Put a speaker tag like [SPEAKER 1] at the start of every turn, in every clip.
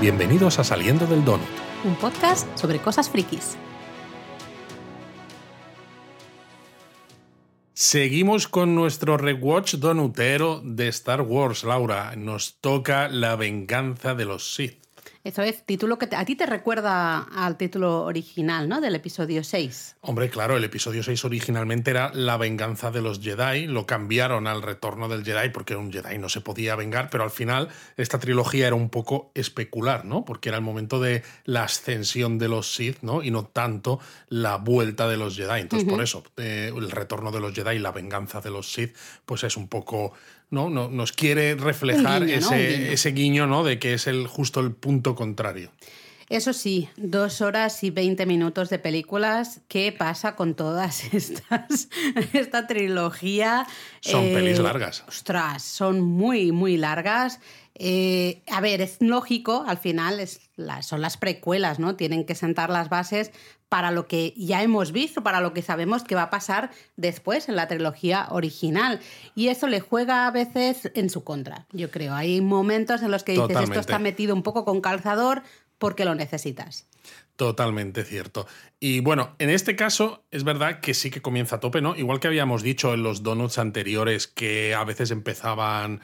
[SPEAKER 1] Bienvenidos a Saliendo del Donut.
[SPEAKER 2] Un podcast sobre cosas frikis.
[SPEAKER 1] Seguimos con nuestro rewatch donutero de Star Wars, Laura. Nos toca la venganza de los Sith.
[SPEAKER 2] Eso es, título que a ti te recuerda al título original, ¿no? Del episodio 6.
[SPEAKER 1] Hombre, claro, el episodio 6 originalmente era La venganza de los Jedi, lo cambiaron al retorno del Jedi porque un Jedi no se podía vengar, pero al final esta trilogía era un poco especular, ¿no? Porque era el momento de la ascensión de los Sith, ¿no? Y no tanto la vuelta de los Jedi. Entonces, por eso, eh, el retorno de los Jedi, la venganza de los Sith, pues es un poco ¿no? nos quiere reflejar ese, guiño. ¿no? de que es el, justo el punto contrario.
[SPEAKER 2] Eso sí, dos horas y veinte minutos de películas. ¿Qué pasa con todas estas? Esta trilogía.
[SPEAKER 1] Son pelis eh, largas.
[SPEAKER 2] Ostras, son muy, muy largas. Eh, a ver, es lógico, al final es son las precuelas, ¿no? Tienen que sentar las bases para lo que ya hemos visto, para lo que sabemos que va a pasar después en la trilogía original. Y eso le juega a veces en su contra, yo creo. Hay momentos en los que dices, esto está metido un poco con calzador porque lo necesitas.
[SPEAKER 1] Totalmente cierto. Y bueno, en este caso es verdad que sí que comienza a tope, ¿no? Igual que habíamos dicho en los donuts anteriores que a veces empezaban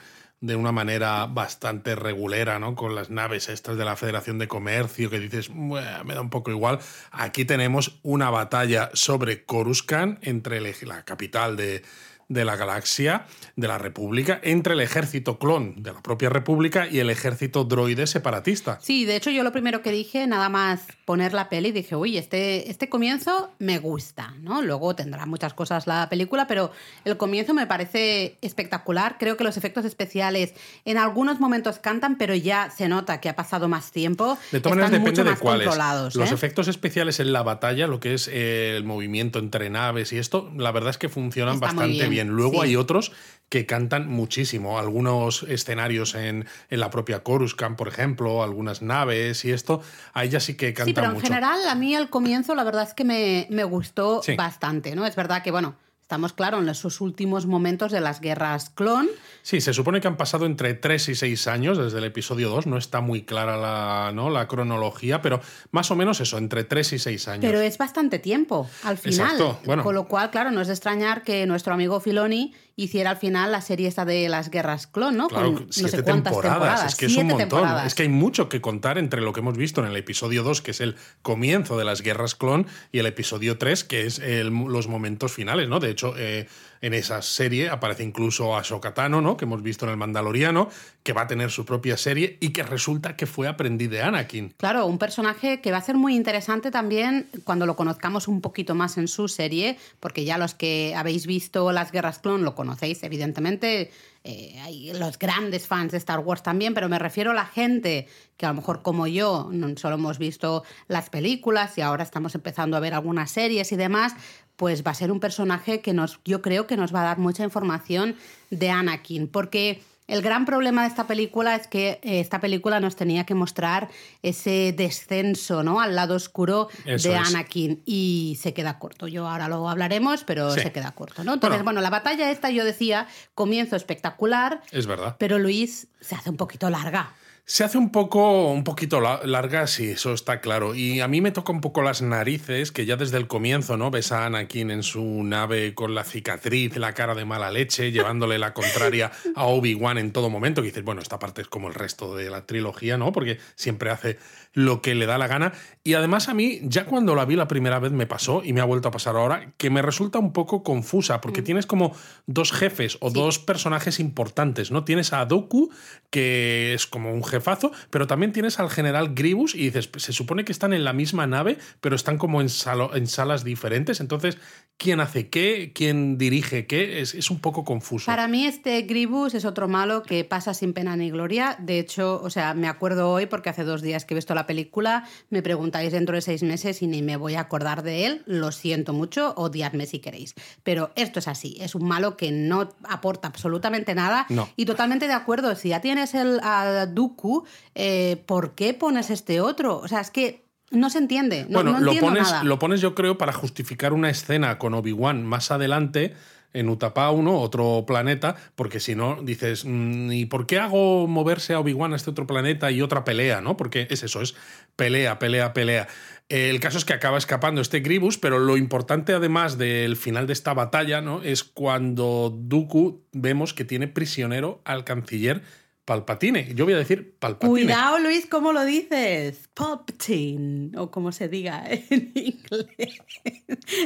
[SPEAKER 1] de una manera bastante regulera, ¿no? Con las naves estas de la Federación de Comercio, que dices, me da un poco igual. Aquí tenemos una batalla sobre Coruscant, entre la capital de, de la galaxia, de la República, entre el ejército clon de la propia República y el ejército droide separatista.
[SPEAKER 2] Sí, de hecho yo lo primero que dije, nada más poner la peli, dije, uy, este, este comienzo me gusta, ¿no? Luego tendrá muchas cosas la película, pero el comienzo me parece espectacular. Creo que los efectos especiales en algunos momentos cantan, pero ya se nota que ha pasado más tiempo.
[SPEAKER 1] De todas maneras, depende de cuáles. Los ¿eh? efectos especiales en la batalla, lo que es el movimiento entre naves y esto, la verdad es que funcionan bastante bien Luego hay otros que cantan muchísimo. Algunos escenarios en, la propia Coruscant, por ejemplo, algunas naves y esto, ahí ya sí que cantan mucho. Sí,
[SPEAKER 2] pero en general a mí al comienzo la verdad es que me, me gustó bastante, ¿no? Es verdad que, bueno, Estamos, claro, en esos últimos momentos de las guerras clon.
[SPEAKER 1] Sí, se supone que han pasado entre 3 y 6 años desde el episodio 2. No está muy clara la, ¿no? la cronología, pero más o menos eso, entre 3 y 6 años.
[SPEAKER 2] Pero es bastante tiempo al final. Exacto. Bueno. Con lo cual, claro, no es de extrañar que nuestro amigo Filoni hiciera al final la serie esta de las guerras clon, ¿no?
[SPEAKER 1] Claro, Con no sé cuántas temporadas. Es que es un montón. Es que hay mucho que contar entre lo que hemos visto en el episodio 2, que es el comienzo de las guerras clon, y el episodio 3, que es los momentos finales, ¿no? De hecho, eh, en esa serie aparece incluso a Tano, ¿no? Que hemos visto en el Mandaloriano, que va a tener su propia serie y que resulta que fue aprendiz de Anakin.
[SPEAKER 2] Claro, un personaje que va a ser muy interesante también cuando lo conozcamos un poquito más en su serie, porque ya los que habéis visto las guerras clon lo conocéis, evidentemente. Eh, hay los grandes fans de Star Wars también, pero me refiero a la gente que a lo mejor como yo no solo hemos visto las películas y ahora estamos empezando a ver algunas series y demás, pues va a ser un personaje que nos, yo creo que nos va a dar mucha información de Anakin, porque el gran problema de esta película es que eh, esta película nos tenía que mostrar ese descenso ¿no? al lado oscuro de Anakin y se queda corto. Yo ahora lo hablaremos, pero se queda corto. ¿no? Entonces, bueno. la batalla esta yo decía, comienzo espectacular.
[SPEAKER 1] Es verdad.
[SPEAKER 2] Pero Luis se hace un poquito larga.
[SPEAKER 1] Se hace un poco, un poquito larga, sí, eso está claro. Y a mí me toca un poco las narices, que ya desde el comienzo, ¿no? Ves a Anakin en su nave con la cicatriz, la cara de mala leche, llevándole la contraria a Obi-Wan en todo momento. Que dices, bueno, esta parte es como el resto de la trilogía, ¿no? Porque siempre hace lo que le da la gana. Y además a mí, ya cuando la vi la primera vez me pasó, y me ha vuelto a pasar ahora, que me resulta un poco confusa, porque mm. tienes como dos jefes o dos personajes importantes, ¿no? Tienes a Doku, que es como un jefazo, pero también tienes al general Gribus, y dices, se supone que están en la misma nave, pero están como en, en salas diferentes, entonces, ¿quién hace qué? ¿Quién dirige qué? Es, es un poco confuso.
[SPEAKER 2] Para mí este Gribus es otro malo que pasa sin pena ni gloria. De hecho, o sea, me acuerdo hoy, porque hace dos días que he visto la película, me preguntáis dentro de seis meses y ni me voy a acordar de él, lo siento mucho, odiadme si queréis. Pero esto es así, es un malo que no aporta absolutamente nada y totalmente de acuerdo, si ya tienes el a Dooku, eh, ¿por qué pones este otro? O sea, es que No se entiende. No,
[SPEAKER 1] bueno,
[SPEAKER 2] no
[SPEAKER 1] lo, pones,
[SPEAKER 2] nada.
[SPEAKER 1] lo pones yo creo para justificar una escena con Obi-Wan más adelante en Utapau, ¿no? Otro planeta, porque si no, dices, mm, ¿y por qué hago moverse a Obi-Wan a este otro planeta y otra pelea, ¿no? Porque es eso, es pelea, pelea, pelea. Eh, El caso es que acaba escapando este Gribus, pero lo importante además del final de esta batalla, ¿no? Es cuando Dooku vemos que tiene prisionero al canciller Palpatine. Yo voy a decir Palpatine.
[SPEAKER 2] Cuidado, Luis, ¿cómo lo dices? Palpatine, o como se diga en inglés.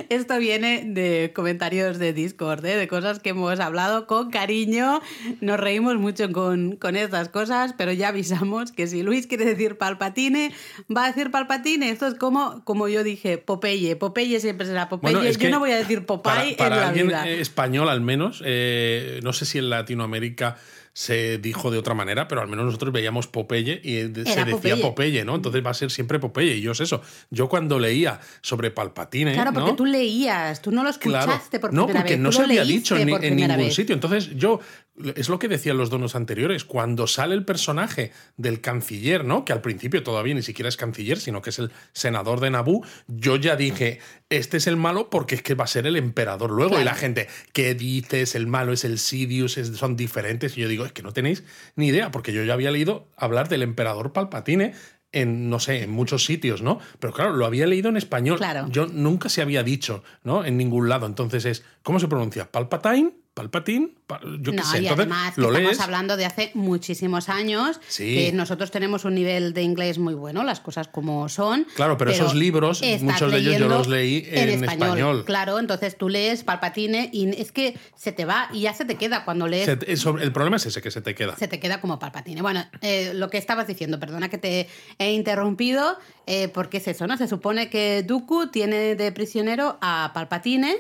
[SPEAKER 2] Esto viene de comentarios de Discord, ¿eh? de cosas que hemos hablado con cariño. Nos reímos mucho con, con estas cosas, pero ya avisamos que si Luis quiere decir Palpatine, va a decir Palpatine. Esto es como, como yo dije, Popeye. Popeye siempre será Popeye.
[SPEAKER 1] Bueno, es
[SPEAKER 2] yo
[SPEAKER 1] que
[SPEAKER 2] no voy a decir Popeye
[SPEAKER 1] para, para
[SPEAKER 2] en la
[SPEAKER 1] alguien
[SPEAKER 2] vida.
[SPEAKER 1] español al menos, eh, no sé si en Latinoamérica se dijo de otra manera, pero al menos nosotros veíamos Popeye y de- se decía
[SPEAKER 2] Popeye.
[SPEAKER 1] Popeye, ¿no? Entonces va a ser siempre Popeye. Y yo es eso. Yo cuando leía sobre Palpatine.
[SPEAKER 2] Claro, porque
[SPEAKER 1] ¿no?
[SPEAKER 2] tú leías, tú no lo escuchaste por
[SPEAKER 1] no,
[SPEAKER 2] primera
[SPEAKER 1] porque
[SPEAKER 2] vez.
[SPEAKER 1] no se había dicho en,
[SPEAKER 2] por
[SPEAKER 1] ningún
[SPEAKER 2] vez.
[SPEAKER 1] sitio. Entonces yo, es lo que decían los donos anteriores, cuando sale el personaje del canciller, ¿no? Que al principio todavía ni siquiera es canciller, sino que es el senador de Naboo, yo ya dije, este es el malo porque es que va a ser el emperador luego.
[SPEAKER 2] Claro.
[SPEAKER 1] Y la gente, ¿qué dices? El malo es el Sidious, es- son diferentes. Y yo digo, es que no tenéis ni idea, porque yo ya había leído hablar del emperador Palpatine en, no sé, en muchos sitios, ¿no? Pero claro, lo había leído en español.
[SPEAKER 2] Claro.
[SPEAKER 1] Yo nunca se había dicho, ¿no? En ningún lado. Entonces es, ¿cómo se pronuncia? ¿Palpatine? ¿Palpatine? Pa- Yo qué
[SPEAKER 2] No,
[SPEAKER 1] sé.
[SPEAKER 2] y
[SPEAKER 1] Entonces
[SPEAKER 2] además
[SPEAKER 1] lo
[SPEAKER 2] estamos
[SPEAKER 1] lees.
[SPEAKER 2] hablando de hace muchísimos años,
[SPEAKER 1] Sí.
[SPEAKER 2] que nosotros tenemos un nivel de inglés muy bueno, las cosas como son.
[SPEAKER 1] Claro, pero esos libros, muchos de ellos yo los leí en español.
[SPEAKER 2] Claro, entonces tú lees Palpatine y es que se te va y ya se te queda cuando lees
[SPEAKER 1] te- el problema es ese, que se te queda.
[SPEAKER 2] se te queda como Palpatine. Bueno, eh, lo que estabas diciendo, perdona que te he interrumpido, eh, porque es eso, ¿no? Se supone que Dooku tiene de prisionero a Palpatine,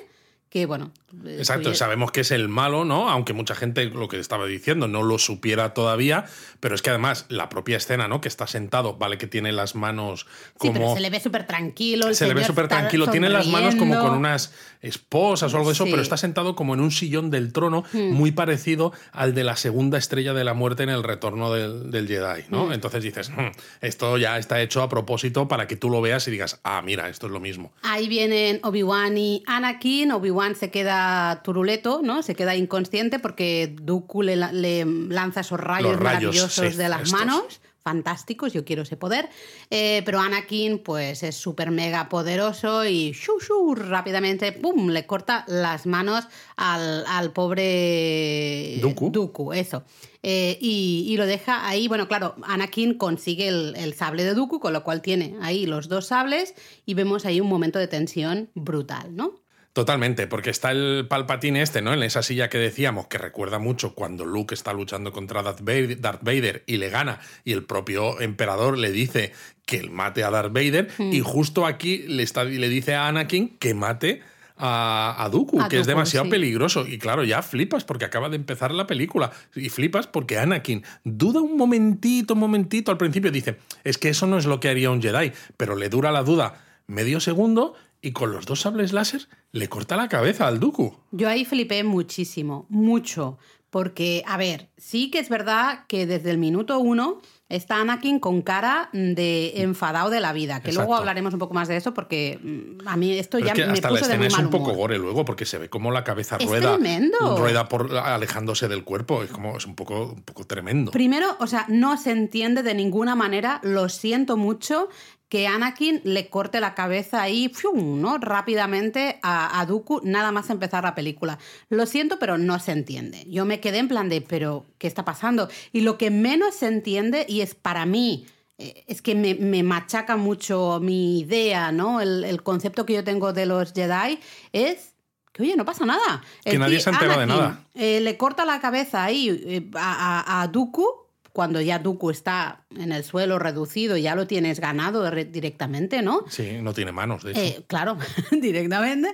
[SPEAKER 2] que bueno.
[SPEAKER 1] Exacto, sabemos que es el malo, ¿no? Aunque mucha gente, lo que estaba diciendo, no lo supiera todavía, pero es que además la propia escena, ¿no? Que está sentado, vale que tiene las manos
[SPEAKER 2] Sí,
[SPEAKER 1] como...
[SPEAKER 2] pero se le ve súper tranquilo. el
[SPEAKER 1] se le ve súper tranquilo. Tiene las manos como con unas esposas o algo de eso,
[SPEAKER 2] Sí.
[SPEAKER 1] pero está sentado como en un sillón del trono muy parecido al de la segunda estrella de la muerte en el retorno del, del Jedi, ¿no? Entonces dices, "Hmm, esto ya está hecho a propósito para que tú lo veas y digas, ah, mira, esto es lo mismo.
[SPEAKER 2] Ahí vienen Obi-Wan y Anakin. Obi-Wan se queda turuleto, ¿no? Se queda inconsciente porque Dooku le, la- le lanza esos rayos,
[SPEAKER 1] Los rayos,
[SPEAKER 2] maravillosos
[SPEAKER 1] sí,
[SPEAKER 2] de las
[SPEAKER 1] estos.
[SPEAKER 2] manos. Fantásticos, yo quiero ese poder. Eh, pero Anakin, pues es súper mega poderoso y shu, shu, rápidamente, ¡pum! le corta las manos al, al pobre
[SPEAKER 1] Dooku.
[SPEAKER 2] Dooku, eso. Eh, y, y lo deja ahí. Bueno, claro, Anakin consigue el, el sable de Dooku, con lo cual tiene ahí los dos sables y vemos ahí un momento de tensión brutal, ¿no?
[SPEAKER 1] Totalmente, porque está el Palpatine este, ¿no? En esa silla que decíamos, que recuerda mucho cuando Luke está luchando contra Darth Vader, Darth Vader y le gana, y el propio emperador le dice que él mate a Darth Vader,
[SPEAKER 2] Hmm.
[SPEAKER 1] y justo aquí le, está, le dice a Anakin que mate a, a Dooku,
[SPEAKER 2] A
[SPEAKER 1] que es demasiado
[SPEAKER 2] sí.
[SPEAKER 1] peligroso. Y claro, ya flipas porque acaba de empezar la película. Y flipas porque Anakin duda un momentito, un momentito al principio. Dice, es que eso no es lo que haría un Jedi, pero le dura la duda medio segundo y con los dos sables láser le corta la cabeza al Dooku.
[SPEAKER 2] Yo ahí flipé muchísimo, mucho. Porque, a ver, sí que es verdad que desde el minuto uno está Anakin con cara de enfadado de la vida. Que luego hablaremos un poco más de eso porque mm, a mí esto
[SPEAKER 1] Pero
[SPEAKER 2] ya
[SPEAKER 1] es que
[SPEAKER 2] me
[SPEAKER 1] hasta la
[SPEAKER 2] puso de
[SPEAKER 1] escena
[SPEAKER 2] muy
[SPEAKER 1] es
[SPEAKER 2] mal
[SPEAKER 1] un poco
[SPEAKER 2] humor.
[SPEAKER 1] gore luego, porque se ve como la cabeza
[SPEAKER 2] Es
[SPEAKER 1] rueda.
[SPEAKER 2] tremendo.
[SPEAKER 1] Rueda por alejándose del cuerpo. Es como es un poco, un poco tremendo.
[SPEAKER 2] Primero, o sea, no se entiende de ninguna manera, lo siento mucho, que Anakin le corte la cabeza ahí, ¡fium! ¿no? Rápidamente a, a Dooku, nada más empezar la película. Lo siento, pero no se entiende. Yo me quedé en plan de, pero, ¿qué está pasando? Y lo que menos se entiende, y es para mí, eh, es que me, me machaca mucho mi idea, ¿no? El, el concepto que yo tengo de los Jedi es que, oye, no pasa nada.
[SPEAKER 1] Que nadie se entera de nada.
[SPEAKER 2] eh, le corta la cabeza ahí eh, a, a- a Dooku, cuando ya Dooku está en el suelo reducido, ya lo tienes ganado re- directamente, ¿no?
[SPEAKER 1] Sí, no tiene manos, de hecho.
[SPEAKER 2] Eh, claro, directamente.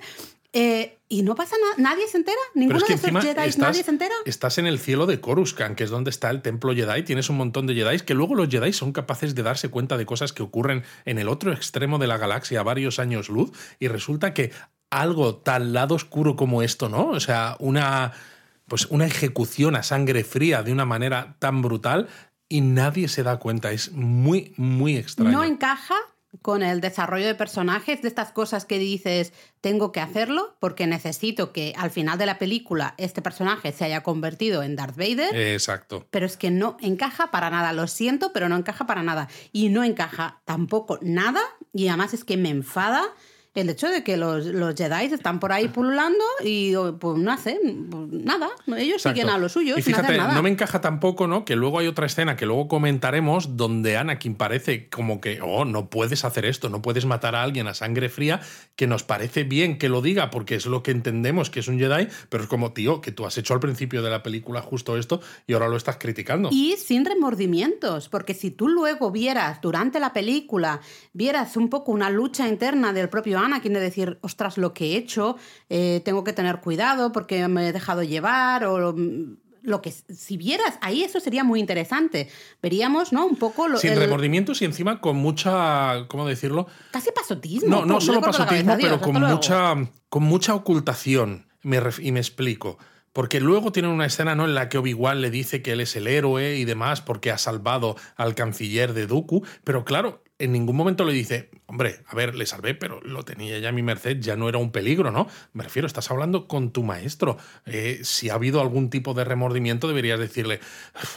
[SPEAKER 2] Eh, y no pasa nada, nadie se entera, ninguno
[SPEAKER 1] es que
[SPEAKER 2] de esos Jedi,
[SPEAKER 1] estás,
[SPEAKER 2] nadie se entera.
[SPEAKER 1] estás en el cielo de Coruscant, que es donde está el templo Jedi. Tienes un montón de Jedi que luego los Jedi son capaces de darse cuenta de cosas que ocurren en el otro extremo de la galaxia a varios años luz. Y resulta que algo tan lado oscuro como esto, ¿no? O sea, una, pues una ejecución a sangre fría de una manera tan brutal y nadie se da cuenta. Es muy, muy extraño.
[SPEAKER 2] No encaja con el desarrollo de personajes, de estas cosas que dices, tengo que hacerlo porque necesito que al final de la película este personaje se haya convertido en Darth Vader.
[SPEAKER 1] Exacto.
[SPEAKER 2] Pero es que no encaja para nada, lo siento, pero no encaja para nada. Y no encaja tampoco nada, y además es que me enfada el hecho de que los, los Jedi están por ahí pululando y pues no hacen pues, nada. Ellos siguen a lo suyo.
[SPEAKER 1] Y fíjate, no me encaja tampoco, ¿no? Que luego hay otra escena que luego comentaremos donde Anakin parece como que, oh, no puedes hacer esto, no puedes matar a alguien a sangre fría, que nos parece bien que lo diga porque es lo que entendemos que es un Jedi, pero es como, tío, que tú has hecho al principio de la película justo esto y ahora lo estás criticando.
[SPEAKER 2] Y sin remordimientos, porque si tú luego vieras durante la película, vieras un poco una lucha interna del propio Anakin de decir, ostras, lo que he hecho, eh, tengo que tener cuidado porque me he dejado llevar o lo que si vieras ahí eso sería muy interesante veríamos no un poco lo,
[SPEAKER 1] sin remordimientos y encima con mucha cómo decirlo
[SPEAKER 2] casi pasotismo
[SPEAKER 1] no no solo pasotismo pero con mucha con mucha ocultación me y me explico porque luego tienen una escena ¿no? en la que Obi-Wan le dice que él es el héroe y demás porque ha salvado al canciller de Dooku. Pero claro, en ningún momento le dice, hombre, a ver, le salvé, pero lo tenía ya a mi merced, ya no era un peligro, ¿no? Me refiero, estás hablando con tu maestro. Eh, si ha habido algún tipo de remordimiento, deberías decirle,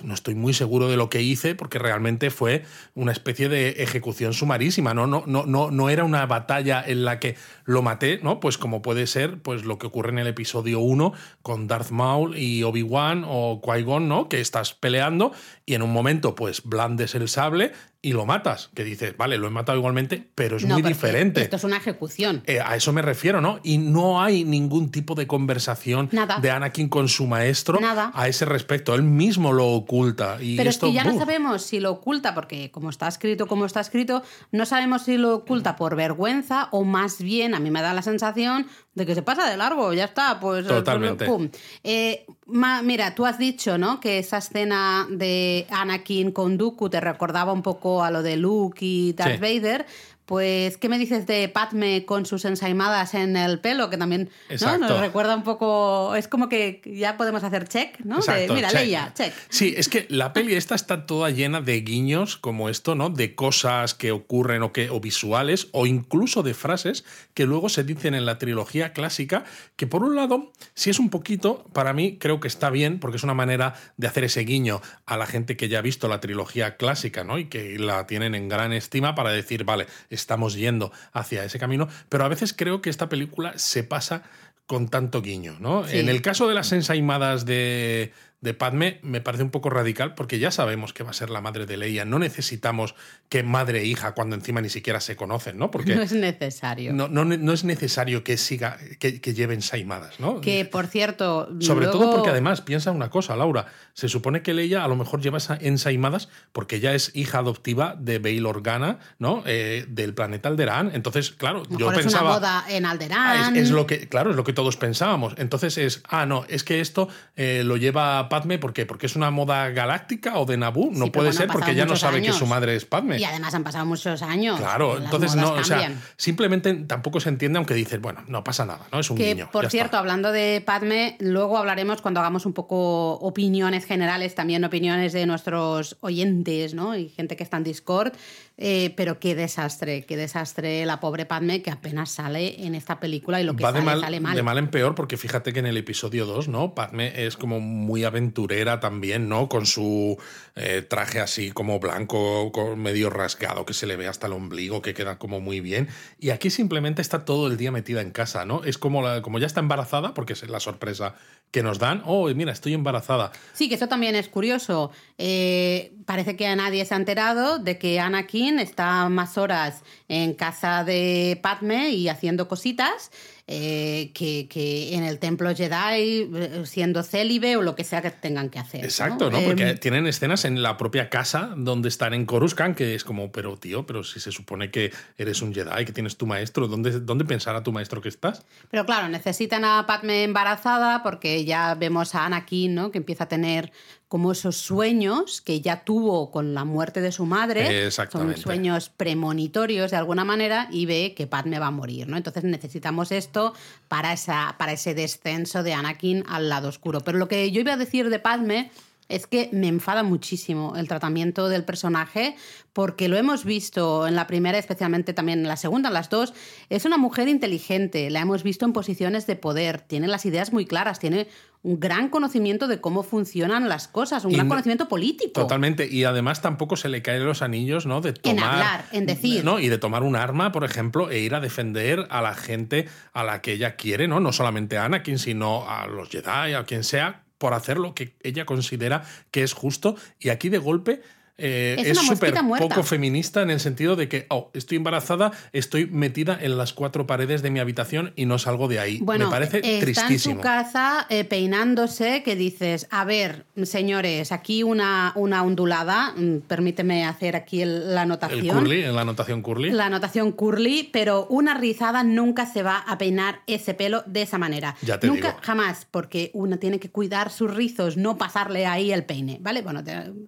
[SPEAKER 1] no estoy muy seguro de lo que hice, porque realmente fue una especie de ejecución sumarísima, ¿no? No, no, no, no era una batalla en la que lo maté, ¿no? Pues como puede ser pues, lo que ocurre en el episodio 1 con Darth Maul y Obi-Wan o Qui-Gon, ¿no? Que estás peleando y en un momento, pues, blandes el sable y lo matas, que dices, vale, lo he matado igualmente, pero es muy diferente.
[SPEAKER 2] Esto es una ejecución.
[SPEAKER 1] Eh, a eso me refiero, ¿no? Y no hay ningún tipo de conversación de Anakin con su maestro a ese respecto. Él mismo lo oculta. Y
[SPEAKER 2] pero
[SPEAKER 1] esto,
[SPEAKER 2] es que ya no sabemos si lo oculta, porque como está escrito, como está escrito, no sabemos si lo oculta por vergüenza o más bien, a mí me da la sensación de que se pasa de largo, ya está, pues...
[SPEAKER 1] Eh, Totalmente.
[SPEAKER 2] Pum. Eh, mira, tú has dicho, ¿no? Que esa escena de Anakin con Dooku te recordaba un poco a lo de Luke y Darth Vader, pues, ¿qué me dices de Padme con sus ensaimadas en el pelo? Que también ¿no? nos recuerda un poco. Es como que ya podemos hacer check, ¿no? mira, Leia, check.
[SPEAKER 1] Sí, es que la peli esta está toda llena de guiños como esto, ¿no? De cosas que ocurren o, que, o visuales o incluso de frases que luego se dicen en la trilogía clásica. Que por un lado, si es un poquito, para mí creo que está bien, porque es una manera de hacer ese guiño a la gente que ya ha visto la trilogía clásica, ¿no? Y que la tienen en gran estima para decir, vale, estamos yendo hacia ese camino, pero a veces creo que esta película se pasa con tanto guiño, ¿no? En el caso de las ensaimadas de, de Padme me parece un poco radical porque ya sabemos que va a ser la madre de Leia. No necesitamos que madre e hija cuando encima ni siquiera se conocen, ¿no? Porque
[SPEAKER 2] no es necesario.
[SPEAKER 1] No, no, es necesario que siga, que, lleven saimadas, ¿no?
[SPEAKER 2] Que por cierto.
[SPEAKER 1] Sobre todo porque además, piensa una cosa, Laura. Se supone que Leia a lo mejor lleva ensaimadas porque ella es hija adoptiva de Bail Organa, ¿no? Eh, del planeta Alderaan. Entonces, claro, yo pensaba. Es
[SPEAKER 2] una boda en Alderaan.
[SPEAKER 1] Es, lo que, claro, es lo que todos pensábamos. Entonces es, ah, no, es que esto eh, lo lleva Padme, ¿por qué? ¿Porque es una moda galáctica o de Naboo? No puede ser porque ya no sabe que su madre es Padme.
[SPEAKER 2] Y además han pasado muchos años.
[SPEAKER 1] Claro, entonces no, o sea, simplemente tampoco se entiende, aunque dices, bueno, no pasa nada, ¿no? Es un
[SPEAKER 2] que,
[SPEAKER 1] niño.
[SPEAKER 2] Por cierto, hablando de Padme, luego hablaremos cuando hagamos un poco opiniones generales, también opiniones de nuestros oyentes, ¿no? Y gente que está en Discord. Eh, pero qué desastre, qué desastre la pobre Padme que apenas sale en esta película y lo que sale,
[SPEAKER 1] de mal,
[SPEAKER 2] sale mal.
[SPEAKER 1] De mal en peor, porque fíjate que en el episodio 2, ¿no? Padme es como muy aventurera también, ¿no? Con su eh, traje así como blanco, medio rasgado, que se le ve hasta el ombligo, que queda como muy bien. Y aquí simplemente está todo el día metida en casa, ¿no? Es como, la, como ya está embarazada, porque es la sorpresa que nos dan. Oh, mira, estoy embarazada.
[SPEAKER 2] Sí, que eso también es curioso. Eh, parece que a nadie se ha enterado de que Anakin está más horas en casa de Padme y haciendo cositas eh, que, en el templo Jedi eh, siendo célibe o lo que sea que tengan que hacer.
[SPEAKER 1] Exacto, ¿no? Porque em, tienen escenas en la propia casa donde están en Coruscant que es como, pero tío, pero si se supone que eres un Jedi, que tienes tu maestro, ¿dónde, dónde pensará tu maestro que estás?
[SPEAKER 2] Pero claro, necesitan a Padme embarazada porque ya vemos a Anakin, ¿no? Que empieza a tener como esos sueños que ya tuvo con la muerte de su madre, son sueños premonitorios de alguna manera y ve que Padme va a morir, ¿no? Entonces necesitamos esto para, esa, para ese descenso de Anakin al lado oscuro. Pero lo que yo iba a decir de Padme es que me enfada muchísimo el tratamiento del personaje porque lo hemos visto en la primera, especialmente también en la segunda, en las dos. Es una mujer inteligente, la hemos visto en posiciones de poder, tiene las ideas muy claras, tiene un gran conocimiento de cómo funcionan las cosas, un gran conocimiento político.
[SPEAKER 1] Totalmente, y además tampoco se le caen los anillos, ¿no? De tomar,
[SPEAKER 2] en hablar, en decir.
[SPEAKER 1] ¿no? Y de tomar un arma, por ejemplo, e ir a defender a la gente a la que ella quiere, ¿no? No solamente a Anakin, sino a los Jedi, a quien sea, por hacer lo que ella considera que es justo. Y aquí de golpe eh, es súper poco feminista en el sentido de que, oh, estoy embarazada, estoy metida en las cuatro paredes de mi habitación y no salgo de ahí. Me parece
[SPEAKER 2] está
[SPEAKER 1] tristísimo.
[SPEAKER 2] en su casa eh, peinándose que dices, a ver, señores, aquí una, una ondulada, mm, permíteme hacer aquí la anotación.
[SPEAKER 1] El curly, la anotación curly.
[SPEAKER 2] La anotación curly, pero una rizada nunca se va a peinar ese pelo de esa manera.
[SPEAKER 1] Ya te
[SPEAKER 2] nunca,
[SPEAKER 1] digo.
[SPEAKER 2] jamás, porque una tiene que cuidar sus rizos, no pasarle ahí el peine, ¿vale? Bueno,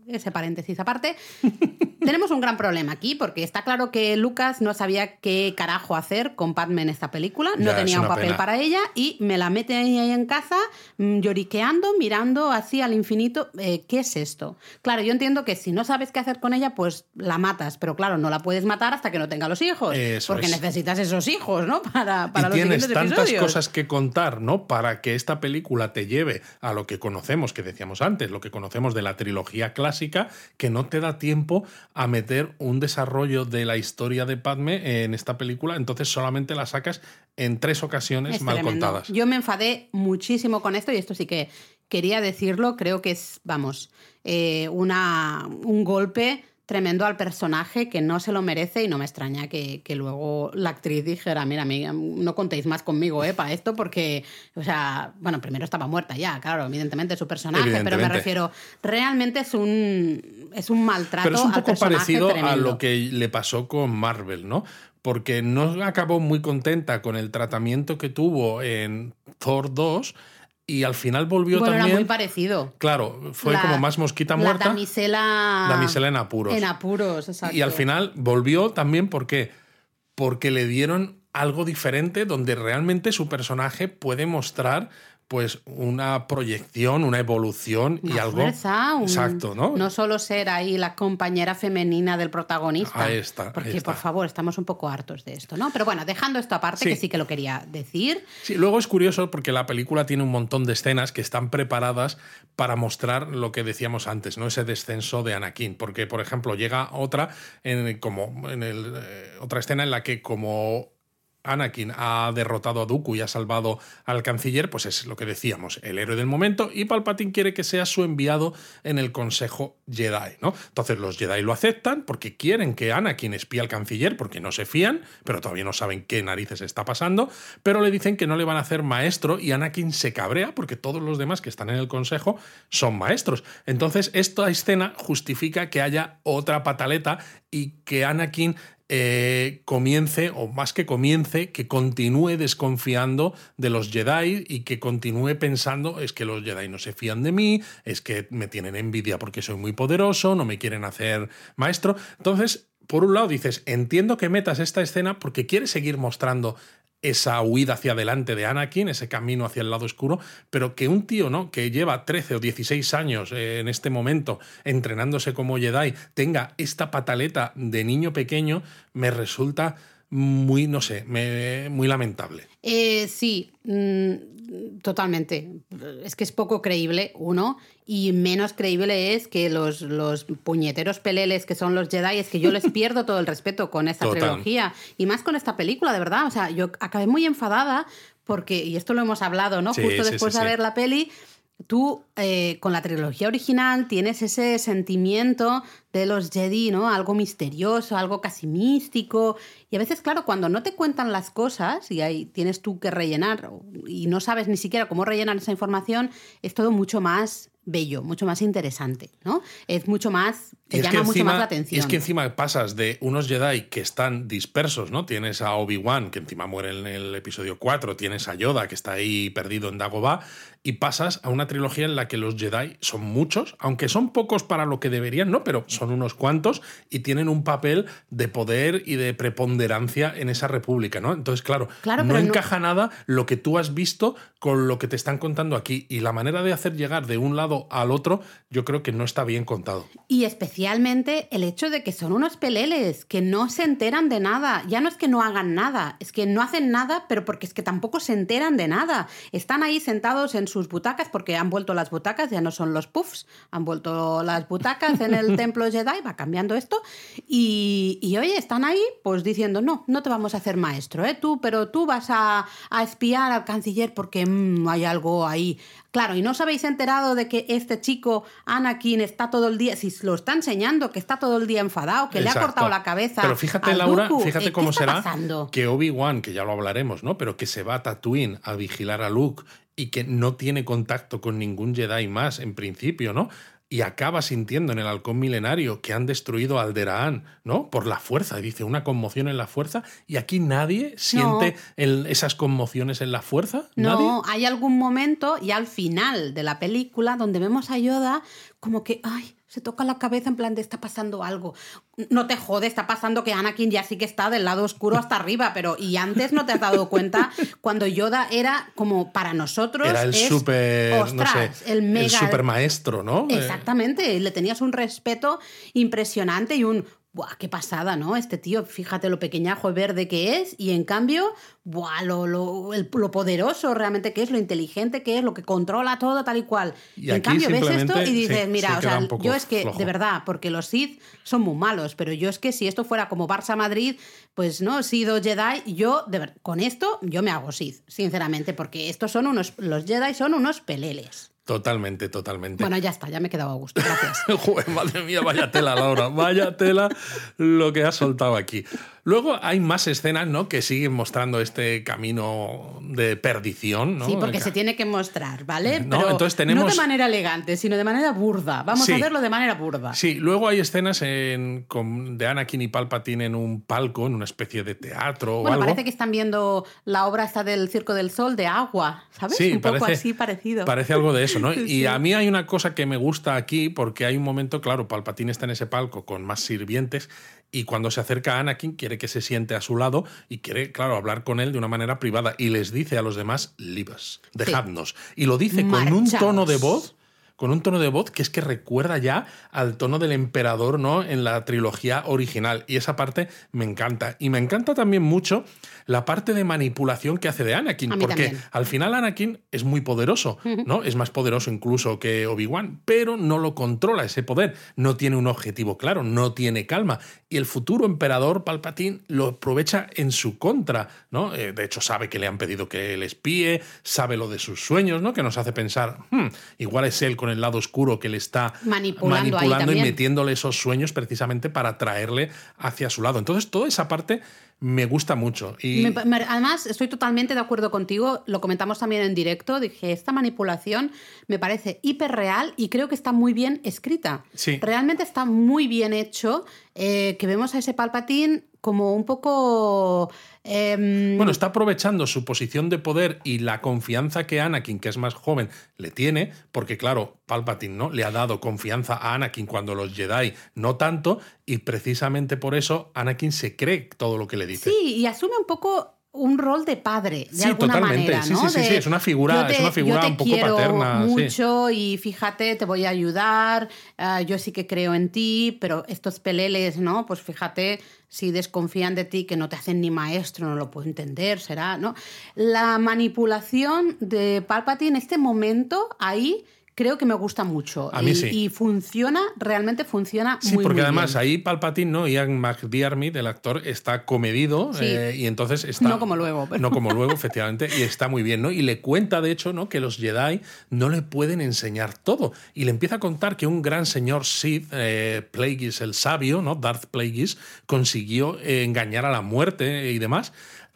[SPEAKER 2] ese paréntesis aparte. Tenemos un gran problema aquí, porque está claro que Lucas no sabía qué carajo hacer con Padme en esta película, no tenía un papel para ella y me la mete ahí en casa mm, lloriqueando, mirando así al infinito. Eh, ¿Qué es esto? Claro, yo entiendo que si no sabes qué hacer con ella, pues la matas, pero claro, no la puedes matar hasta que no tenga los hijos, porque necesitas esos hijos, ¿no? Para, para
[SPEAKER 1] y tienes tantas cosas que contar, ¿no? Para que esta película te lleve a lo que conocemos, que decíamos antes, lo que conocemos de la trilogía clásica, que no te da tiempo a meter un desarrollo de la historia de Padme en esta película, entonces solamente la sacas en tres ocasiones mal contadas.
[SPEAKER 2] Yo me enfadé muchísimo con esto y esto sí que quería decirlo, creo que es, vamos, eh, una, un golpe tremendo al personaje que no se lo merece y no me extraña que, luego la actriz dijera, mira, no contéis más conmigo eh, para esto porque, o sea, bueno, primero estaba muerta ya, claro, evidentemente su personaje, pero me refiero, realmente es un, es un maltrato.
[SPEAKER 1] Pero es un poco parecido a lo que le pasó con Marvel, ¿no? Porque no acabó muy contenta con el tratamiento que tuvo en Thor 2 y al final volvió
[SPEAKER 2] bueno,
[SPEAKER 1] también.
[SPEAKER 2] Era muy parecido.
[SPEAKER 1] Claro, fue como más mosquita muerta.
[SPEAKER 2] La damisela.
[SPEAKER 1] Damisela en apuros.
[SPEAKER 2] En apuros, exacto.
[SPEAKER 1] Y al final volvió también porque porque le dieron algo diferente donde realmente su personaje puede mostrar pues una proyección, una evolución y algo.
[SPEAKER 2] Fuerza,
[SPEAKER 1] Exacto, ¿no?
[SPEAKER 2] No solo ser ahí la compañera femenina del protagonista.
[SPEAKER 1] Ahí está.
[SPEAKER 2] Porque, por favor, estamos un poco hartos de esto, ¿no? Pero bueno, dejando esto aparte, que sí que lo quería decir.
[SPEAKER 1] Sí, luego es curioso porque la película tiene un montón de escenas que están preparadas para mostrar lo que decíamos antes, ¿no? Ese descenso de Anakin. Porque, por ejemplo, llega otra, en, como en el, eh, otra escena en la que, como Anakin ha derrotado a Dooku y ha salvado al canciller, pues es lo que decíamos, el héroe del momento, y Palpatine quiere que sea su enviado en el Consejo Jedi, ¿no? Entonces los Jedi lo aceptan porque quieren que Anakin espíe al canciller, porque no se fían, pero todavía no saben qué narices está pasando, pero le dicen que no le van a hacer maestro y Anakin se cabrea porque todos los demás que están en el Consejo son maestros. Entonces esta escena justifica que haya otra pataleta y que Anakin eh, comience, o más que comience, que continúe desconfiando de los Jedi y que continúe pensando, es que los Jedi no se fían de mí, es que me tienen envidia porque soy muy poderoso, no me quieren hacer maestro. Entonces, por un lado dices, entiendo que metas esta escena porque quieres seguir mostrando esa huida hacia adelante de Anakin, ese camino hacia el lado oscuro, pero que un tío, ¿no? Que lleva 13 o 16 años eh, en este momento entrenándose como Jedi, tenga esta pataleta de niño pequeño, me resulta muy, no sé, muy lamentable.
[SPEAKER 2] Eh, sí, mm, totalmente. Es que es poco creíble, uno, y menos creíble es que los, los puñeteros peleles que son los Jedi, es que yo les pierdo todo el respeto con esta trilogía, y más con esta película, de verdad. O sea, yo acabé muy enfadada porque, y esto lo hemos hablado, ¿no? Justo después de ver la peli, tú eh, con la trilogía original tienes ese sentimiento de los Jedi, ¿no? Algo misterioso, algo casi místico. Y a veces, claro, cuando no te cuentan las cosas y ahí tienes tú que rellenar y no sabes ni siquiera cómo rellenar esa información, es todo mucho más bello, mucho más interesante, ¿no? Es mucho más te
[SPEAKER 1] es
[SPEAKER 2] llama
[SPEAKER 1] que
[SPEAKER 2] mucho
[SPEAKER 1] encima,
[SPEAKER 2] más la atención.
[SPEAKER 1] y es que encima pasas de unos Jedi que están dispersos, ¿no? Tienes a Obi-Wan, que encima muere en el episodio 4, tienes a Yoda, que está ahí perdido en Dagobah, y pasas a una trilogía en la que los Jedi son muchos, aunque son pocos para lo que deberían, ¿no? Pero son unos cuantos y tienen un papel de poder y de preponderancia en esa república, ¿no? Entonces, claro,
[SPEAKER 2] Claro,
[SPEAKER 1] no
[SPEAKER 2] pero no-
[SPEAKER 1] encaja nada lo que tú has visto con lo que te están contando aquí. Y la manera de hacer llegar de un lado al otro, yo creo que no está bien contado.
[SPEAKER 2] Y especialmente el hecho de que son unos peleles, que no se enteran de nada. Ya no es que no hagan nada, es que no hacen nada, pero porque es que tampoco se enteran de nada. Están ahí sentados en sus butacas, porque han vuelto las butacas, ya no son los puffs, han vuelto las butacas en el templo Jedi, va cambiando esto. Y, y, oye, están ahí pues diciendo, no, no te vamos a hacer maestro, ¿eh? Tú, pero tú vas a, a espiar al canciller porque mm, hay algo ahí. Claro, y no os habéis enterado de que este chico, Anakin, está todo el día, si lo está enseñando, que está todo el día enfadado, que le ha cortado la cabeza.
[SPEAKER 1] Pero fíjate, Laura,
[SPEAKER 2] Dooku.
[SPEAKER 1] fíjate
[SPEAKER 2] ¿Eh,
[SPEAKER 1] cómo
[SPEAKER 2] ¿qué está
[SPEAKER 1] será
[SPEAKER 2] pasando?
[SPEAKER 1] que Obi-Wan, que ya lo hablaremos, ¿no? Pero que se va a Tatooine a vigilar a Luke y que no tiene contacto con ningún Jedi más, en principio, ¿no? Y acaba sintiendo en el halcón milenario que han destruido a Alderaan, ¿no? Por la fuerza. Y dice, una conmoción en la fuerza. Y aquí nadie siente el- esas conmociones en la fuerza. ¿Nadie?
[SPEAKER 2] No, hay algún momento y al final de la película donde vemos a Yoda como que, ay, se toca la cabeza en plan de está pasando algo. No te jode, está pasando que Anakin ya sí que está del lado oscuro hasta arriba, pero y antes no te has dado cuenta cuando Yoda era como para nosotros
[SPEAKER 1] Era el
[SPEAKER 2] es,
[SPEAKER 1] súper, no sé,
[SPEAKER 2] el mega
[SPEAKER 1] super maestro, ¿no? Eh,
[SPEAKER 2] Exactamente, le tenías un respeto impresionante y un, ¡buah, qué pasada, ¿no? Este tío, fíjate lo pequeñajo y verde que es y en cambio, ¡buah, lo, lo, el- lo poderoso realmente que es, lo inteligente que es, lo que controla todo tal y cual.
[SPEAKER 1] Y
[SPEAKER 2] en cambio ves esto y dices, mira,
[SPEAKER 1] se
[SPEAKER 2] o sea, yo es que,
[SPEAKER 1] flojo.
[SPEAKER 2] de verdad, porque los Sith son muy malos, pero yo es que si esto fuera como Barça-Madrid, pues no, he sido Jedi, yo, de ver- con esto, yo me hago Sith, sinceramente, porque estos son unos, los Jedi son unos peleles.
[SPEAKER 1] Totalmente, totalmente.
[SPEAKER 2] Bueno, ya está, ya me he quedado a gusto, gracias.
[SPEAKER 1] Joder, madre mía, vaya tela, Laura, vaya tela lo que has soltado aquí. Luego hay más escenas, ¿no? Que siguen mostrando este camino de perdición, ¿no?
[SPEAKER 2] Sí, porque se tiene que mostrar, ¿vale?
[SPEAKER 1] No,
[SPEAKER 2] Pero
[SPEAKER 1] entonces tenemos-
[SPEAKER 2] no de manera elegante, sino de manera burda. Vamos
[SPEAKER 1] Sí.
[SPEAKER 2] a verlo de manera burda.
[SPEAKER 1] Sí, luego hay escenas en- con- de Anakin y Palpatine en un palco, en una especie de teatro o
[SPEAKER 2] Bueno,
[SPEAKER 1] algo.
[SPEAKER 2] parece que están viendo la obra esta del Circo del Sol de agua, ¿sabes?
[SPEAKER 1] Sí,
[SPEAKER 2] un poco así parecido.
[SPEAKER 1] Parece algo de eso, ¿no?
[SPEAKER 2] Sí.
[SPEAKER 1] Y a mí hay una cosa que me gusta aquí, porque hay un momento, claro, Palpatine está en ese palco con más sirvientes y cuando se acerca a Anakin quiere que se siente a su lado y quiere, claro, hablar con él de una manera privada y les dice a los demás, us, dejadnos. Y lo dice con un tono de voz con un tono de voz que es que recuerda ya al tono del emperador, ¿no? En la trilogía original. Y esa parte me encanta. Y me encanta también mucho la parte de manipulación que hace de Anakin. Porque
[SPEAKER 2] también.
[SPEAKER 1] al final Anakin es muy poderoso, ¿no? Es más poderoso incluso que Obi-Wan, pero no lo controla ese poder. No tiene un objetivo claro, no tiene calma. Y el futuro emperador Palpatine lo aprovecha en su contra, ¿no? Eh, de hecho, sabe que le han pedido que él espíe, sabe lo de sus sueños, ¿no? Que nos hace pensar, "Hmm, igual es él con el lado oscuro que le está
[SPEAKER 2] Manipulando
[SPEAKER 1] y metiéndole esos sueños precisamente para traerle hacia su lado. Entonces, toda esa parte me gusta mucho. Y
[SPEAKER 2] Me- me- además, estoy totalmente de acuerdo contigo. Lo comentamos también en directo. Dije, esta manipulación me parece hiperreal y creo que está muy bien escrita.
[SPEAKER 1] Sí.
[SPEAKER 2] Realmente está muy bien hecho. eh, que vemos a ese Palpatín como un poco. em,
[SPEAKER 1] Bueno, está aprovechando su posición de poder y la confianza que Anakin, que es más joven, le tiene, porque claro, Palpatine ¿no? le ha dado confianza a Anakin cuando los Jedi no tanto, y precisamente por eso Anakin se cree todo lo que le dice.
[SPEAKER 2] Sí, y asume un poco un rol de padre, de
[SPEAKER 1] Sí,
[SPEAKER 2] alguna
[SPEAKER 1] totalmente.
[SPEAKER 2] manera,
[SPEAKER 1] Sí,
[SPEAKER 2] ¿no?
[SPEAKER 1] sí, sí,
[SPEAKER 2] De,
[SPEAKER 1] sí, es una figura-
[SPEAKER 2] te-
[SPEAKER 1] es una figura
[SPEAKER 2] yo te
[SPEAKER 1] un poco
[SPEAKER 2] quiero
[SPEAKER 1] paterna, sí.
[SPEAKER 2] mucho y fíjate, te voy a ayudar, ah, yo sí que creo en ti, pero estos peleles, ¿no? Pues fíjate, si desconfían de ti, que no te hacen ni maestro, no lo puedo entender, será, ¿no? La manipulación de Palpatine, este momento ahí... Creo que me gusta mucho.
[SPEAKER 1] A mí
[SPEAKER 2] y,
[SPEAKER 1] sí.
[SPEAKER 2] y funciona, realmente funciona
[SPEAKER 1] Sí,
[SPEAKER 2] muy
[SPEAKER 1] porque
[SPEAKER 2] muy
[SPEAKER 1] además
[SPEAKER 2] bien.
[SPEAKER 1] ahí Palpatine, ¿no? Ian McDiarmid, el actor, está comedido
[SPEAKER 2] Sí.
[SPEAKER 1] eh, y entonces está...
[SPEAKER 2] No como luego, pero-
[SPEAKER 1] No como luego, efectivamente, y está muy bien, ¿no? Y le cuenta, de hecho, ¿no? Que los Jedi no le pueden enseñar todo. Y le empieza a contar que un gran señor Sith, eh, Plagueis el sabio, ¿no? Darth Plagueis, consiguió eh, engañar a la muerte y demás.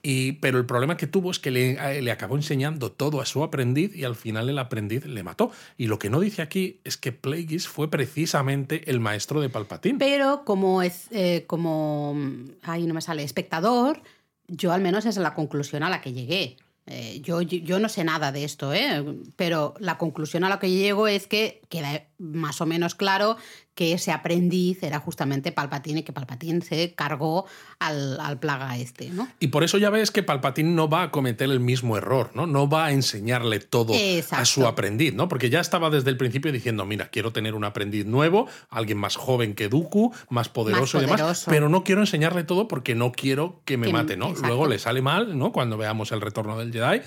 [SPEAKER 1] Y, pero el problema que tuvo es que le, acabó enseñando todo a su aprendiz y al final el aprendiz le mató. Y lo que no dice aquí es que Plagueis fue precisamente el maestro de Palpatine.
[SPEAKER 2] Pero como eh, como ahí no me sale espectador, yo al menos es la conclusión a la que llegué. Eh, yo, yo, no sé nada de esto, ¿eh? pero la conclusión a la que llego es que queda más o menos claro que ese aprendiz era justamente Palpatine y que Palpatine se cargó al, plaga este, ¿no?
[SPEAKER 1] Y por eso ya ves que Palpatine no va a cometer el mismo error, ¿no? No va a enseñarle todo a su aprendiz, ¿no? Porque ya estaba desde el principio diciendo, mira, quiero tener un aprendiz nuevo, alguien más joven que Dooku, más poderoso, y demás, pero no quiero enseñarle todo porque no quiero que me mate, ¿no? Luego le sale mal, ¿no? Cuando veamos el retorno del Jedi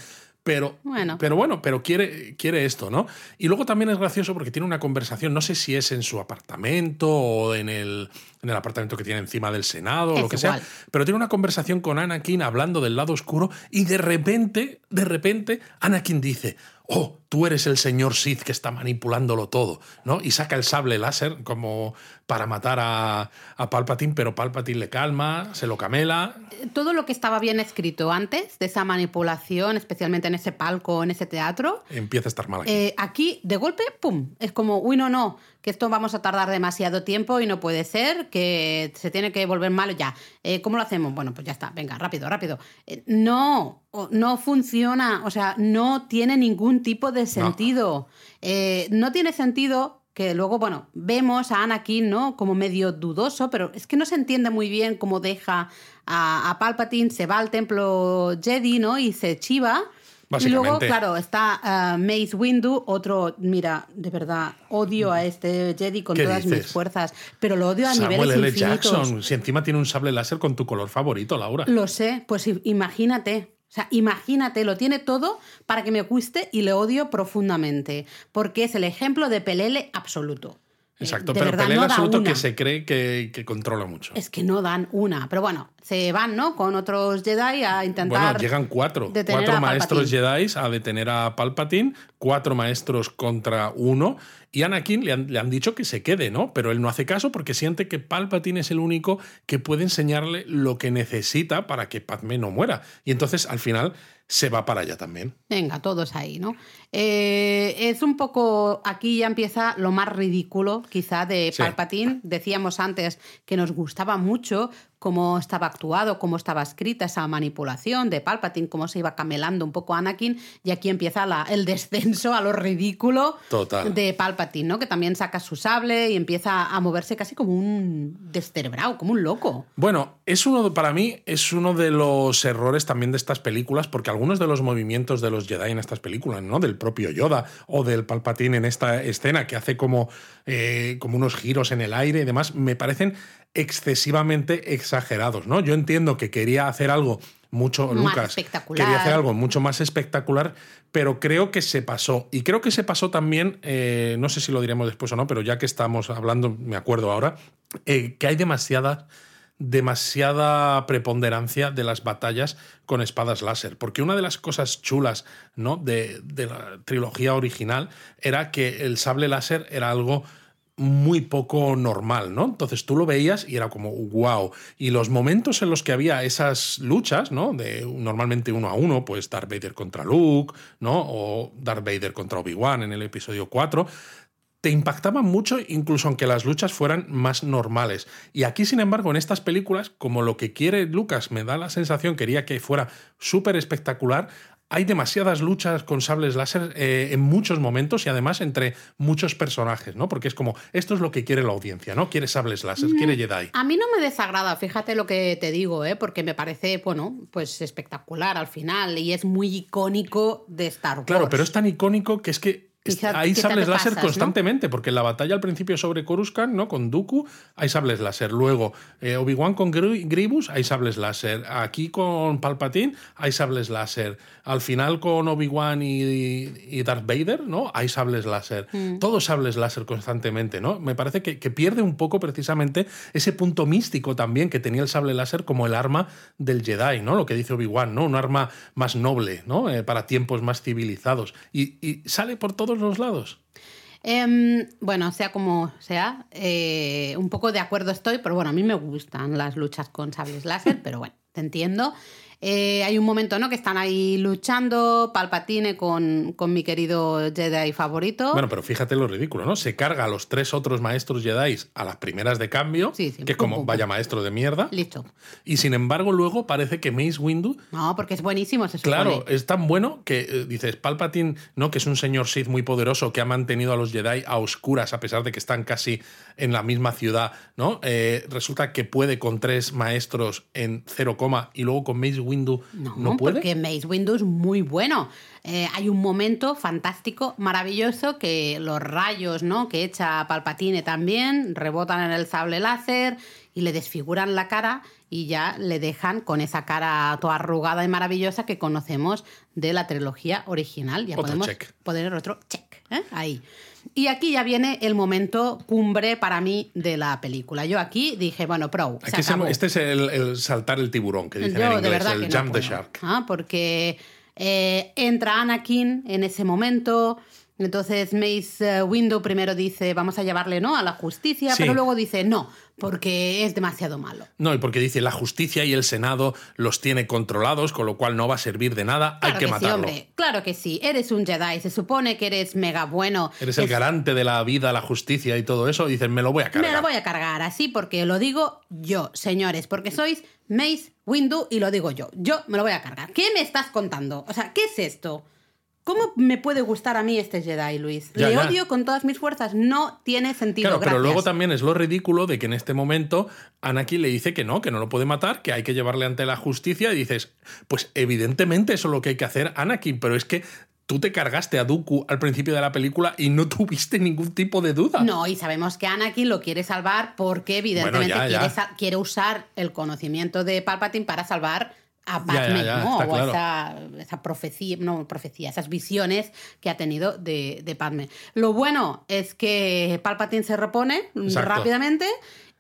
[SPEAKER 1] pero bueno, pero, bueno, pero quiere, quiere esto, ¿no? Y luego también es gracioso porque tiene una conversación, no sé si es en su apartamento o en el, en el apartamento que tiene encima del Senado o lo que sea, pero tiene una conversación con Anakin hablando del lado oscuro y de repente, de repente, Anakin dice, oh, tú eres el señor Sith que está manipulándolo todo, ¿no? Y saca el sable láser como para matar a, a, Palpatine, pero Palpatine le calma, se lo camela.
[SPEAKER 2] Todo lo que estaba bien escrito antes de esa manipulación, especialmente en ese palco, en ese teatro...
[SPEAKER 1] Empieza a estar mal
[SPEAKER 2] aquí. Eh, aquí, de golpe, ¡pum! Es como, uy, no, no, que esto vamos a tardar demasiado tiempo y no puede ser, que se tiene que volver malo ya. Eh, ¿Cómo lo hacemos? Bueno, pues ya está, venga, rápido, rápido. Eh, no, no funciona, o sea, no tiene ningún tipo de sentido. Eh, no, tiene sentido que luego, bueno, vemos a Anakin, ¿no? Como medio dudoso, pero es que no se entiende muy bien cómo deja a, a Palpatine, se va al templo Jedi, ¿no? Y se chiva. Y luego, claro, está uh, Mace Windu, otro, mira, de verdad, odio a este Jedi con todas mis fuerzas, pero lo odio a Samuel niveles L. Jackson,
[SPEAKER 1] si encima tiene un sable láser con tu color favorito, Laura.
[SPEAKER 2] Lo sé, pues imagínate. O sea, imagínate, lo tiene todo para que me guste y le odio profundamente, porque es el ejemplo de pelele absoluto.
[SPEAKER 1] Exacto, pero pelele absoluto que se cree que, que, controla mucho.
[SPEAKER 2] Es que no dan una, pero bueno, se van, ¿no? Con otros Jedi a intentar.
[SPEAKER 1] Bueno, llegan cuatro. Cuatro maestros Jedi a detener a Palpatine, cuatro maestros contra uno. Y Anakin le han, le han, dicho que se quede, ¿no? Pero él no hace caso porque siente que Palpatine es el único que puede enseñarle lo que necesita para que Padme no muera. Y entonces, al final, se va para allá también.
[SPEAKER 2] Venga, todos ahí, ¿no? Eh, es un poco, aquí ya empieza lo más ridículo quizá de Palpatine. Decíamos antes que nos gustaba mucho cómo estaba actuado, cómo estaba escrita esa manipulación de Palpatine, cómo se iba camelando un poco Anakin, y aquí empieza la, el descenso a lo ridículo de Palpatine, ¿no? Que también saca su sable y empieza a moverse casi como un descerebrado, como un loco.
[SPEAKER 1] Bueno, es uno, para mí, es uno de los errores también de estas películas, porque algunos de los movimientos de los Jedi en estas películas, ¿no? Del propio Yoda o del Palpatine en esta escena, que hace como, eh, como unos giros en el aire y demás, me parecen excesivamente exagerados, ¿no? Yo entiendo que quería hacer algo mucho, Lucas, quería hacer algo mucho más espectacular, pero creo que se pasó. Y creo que se pasó también, eh, no sé si lo diremos después o no, pero ya que estamos hablando, me acuerdo ahora, eh, que hay demasiada, demasiada preponderancia de las batallas con espadas láser. Porque una de las cosas chulas ¿no? de, de la trilogía original era que el sable láser era algo muy poco normal, ¿no? Entonces tú lo veías y era como, wow. Y los momentos en los que había esas luchas, ¿no? De normalmente uno a uno, pues Darth Vader contra Luke, ¿no? O Darth Vader contra Obi-Wan en el episodio 4, te impactaban mucho incluso aunque las luchas fueran más normales. Y aquí, sin embargo, en estas películas, como lo que quiere Lucas me da la sensación, quería que fuera súper espectacular, hay demasiadas luchas con sables láser eh, en muchos momentos y además entre muchos personajes, ¿no? Porque es como, esto es lo que quiere la audiencia, ¿no? Quiere sables láser, quiere mm, Jedi.
[SPEAKER 2] A mí no me desagrada, fíjate lo que te digo, ¿eh? Porque me parece, bueno, pues espectacular al final y es muy icónico de Star Wars.
[SPEAKER 1] Claro, pero es tan icónico que es que hay sables láser constantemente, porque en la batalla al principio sobre Coruscant, ¿no? Con Dooku, hay sables láser. Luego, eh, Obi-Wan con Grievous, hay sables láser. Aquí con Palpatine, hay sables láser. Al final con Obi-Wan y, Darth Vader, ¿no? Hay sables láser. Mm. Todos sables láser constantemente, ¿no? Me parece que, pierde un poco precisamente ese punto místico también que tenía el sable láser como el arma del Jedi, ¿no? Lo que dice Obi-Wan, ¿no? Un arma más noble, ¿no? Eh, para tiempos más civilizados. Y, y sale por todos los lados?
[SPEAKER 2] Em, bueno, sea como sea, eh, un poco de acuerdo estoy, pero bueno, a mí me gustan las luchas con sables láser, pero bueno, te entiendo. Eh, hay un momento, ¿no? Que están ahí luchando, Palpatine con, con mi querido Jedi favorito.
[SPEAKER 1] Bueno, pero fíjate lo ridículo, ¿no? Se carga a los tres otros maestros Jedi a las primeras de cambio,
[SPEAKER 2] Sí, sí.
[SPEAKER 1] que
[SPEAKER 2] Pum,
[SPEAKER 1] como
[SPEAKER 2] pum,
[SPEAKER 1] vaya
[SPEAKER 2] pum.
[SPEAKER 1] maestro de mierda.
[SPEAKER 2] Listo.
[SPEAKER 1] Y sin embargo, luego parece que Mace Windu
[SPEAKER 2] No, porque es buenísimo, se supone.
[SPEAKER 1] Claro, es tan bueno que eh, dices, Palpatine, ¿no? Que es un señor Sith muy poderoso que ha mantenido a los Jedi a oscuras a pesar de que están casi en la misma ciudad, ¿no? Eh, resulta que puede con tres maestros en cero coma y luego con Mace Windu no,
[SPEAKER 2] No,
[SPEAKER 1] puede.
[SPEAKER 2] porque Mace Windu es muy bueno. Eh, hay un momento fantástico, maravilloso, que los rayos ¿no? que echa Palpatine también rebotan en el sable láser y le desfiguran la cara y ya le dejan con esa cara toda arrugada y maravillosa que conocemos de la trilogía original. Ya
[SPEAKER 1] Otro
[SPEAKER 2] podemos
[SPEAKER 1] check.
[SPEAKER 2] poner otro check. ¿eh? Ahí. Y aquí ya viene el momento cumbre para mí de la película. Yo aquí dije, bueno, pro, se
[SPEAKER 1] Aquí se-
[SPEAKER 2] acabó.
[SPEAKER 1] este es el, el saltar el tiburón, que dicen
[SPEAKER 2] Yo,
[SPEAKER 1] en inglés, el
[SPEAKER 2] no
[SPEAKER 1] jump the shark.
[SPEAKER 2] Ah, porque eh, entra Anakin en ese momento. Entonces Mace eh, Windu primero dice, vamos a llevarle ¿no? a la justicia,
[SPEAKER 1] Sí.
[SPEAKER 2] pero luego dice, no, porque es demasiado malo.
[SPEAKER 1] No, y porque dice la justicia y el Senado los tiene controlados, con lo cual no va a servir de nada,
[SPEAKER 2] Claro
[SPEAKER 1] hay que, matarlo.
[SPEAKER 2] hombre, claro que sí. Eres un Jedi, se supone que eres mega bueno.
[SPEAKER 1] Eres el garante de la vida, la justicia y todo eso, y dices, me lo voy a cargar.
[SPEAKER 2] Me lo voy a cargar así porque lo digo yo, señores, porque sois Mace Windu y lo digo yo. Yo me lo voy a cargar. ¿Qué me estás contando? O sea, ¿qué es esto? ¿Cómo me puede gustar a mí este Jedi, Luis?
[SPEAKER 1] Ya,
[SPEAKER 2] Le
[SPEAKER 1] ya.
[SPEAKER 2] odio con todas mis fuerzas. No tiene sentido.
[SPEAKER 1] Claro, pero luego también es lo ridículo de que en este momento Anakin le dice que no, que no lo puede matar, que hay que llevarle ante la justicia y dices, pues evidentemente eso es lo que hay que hacer Anakin, pero es que tú te cargaste a Dooku al principio de la película y no tuviste ningún tipo de duda.
[SPEAKER 2] No, y sabemos que Anakin lo quiere salvar porque evidentemente
[SPEAKER 1] Bueno, ya, ya.
[SPEAKER 2] Quiere, sa- quiere usar el conocimiento de Palpatine para salvar a
[SPEAKER 1] Ya,
[SPEAKER 2] Padme,
[SPEAKER 1] ya, ya,
[SPEAKER 2] ¿no? O
[SPEAKER 1] claro.
[SPEAKER 2] esa, esa profecía, no, profecía, esas visiones que ha tenido de, de Padme. Lo bueno es que Palpatine se repone
[SPEAKER 1] Exacto.
[SPEAKER 2] rápidamente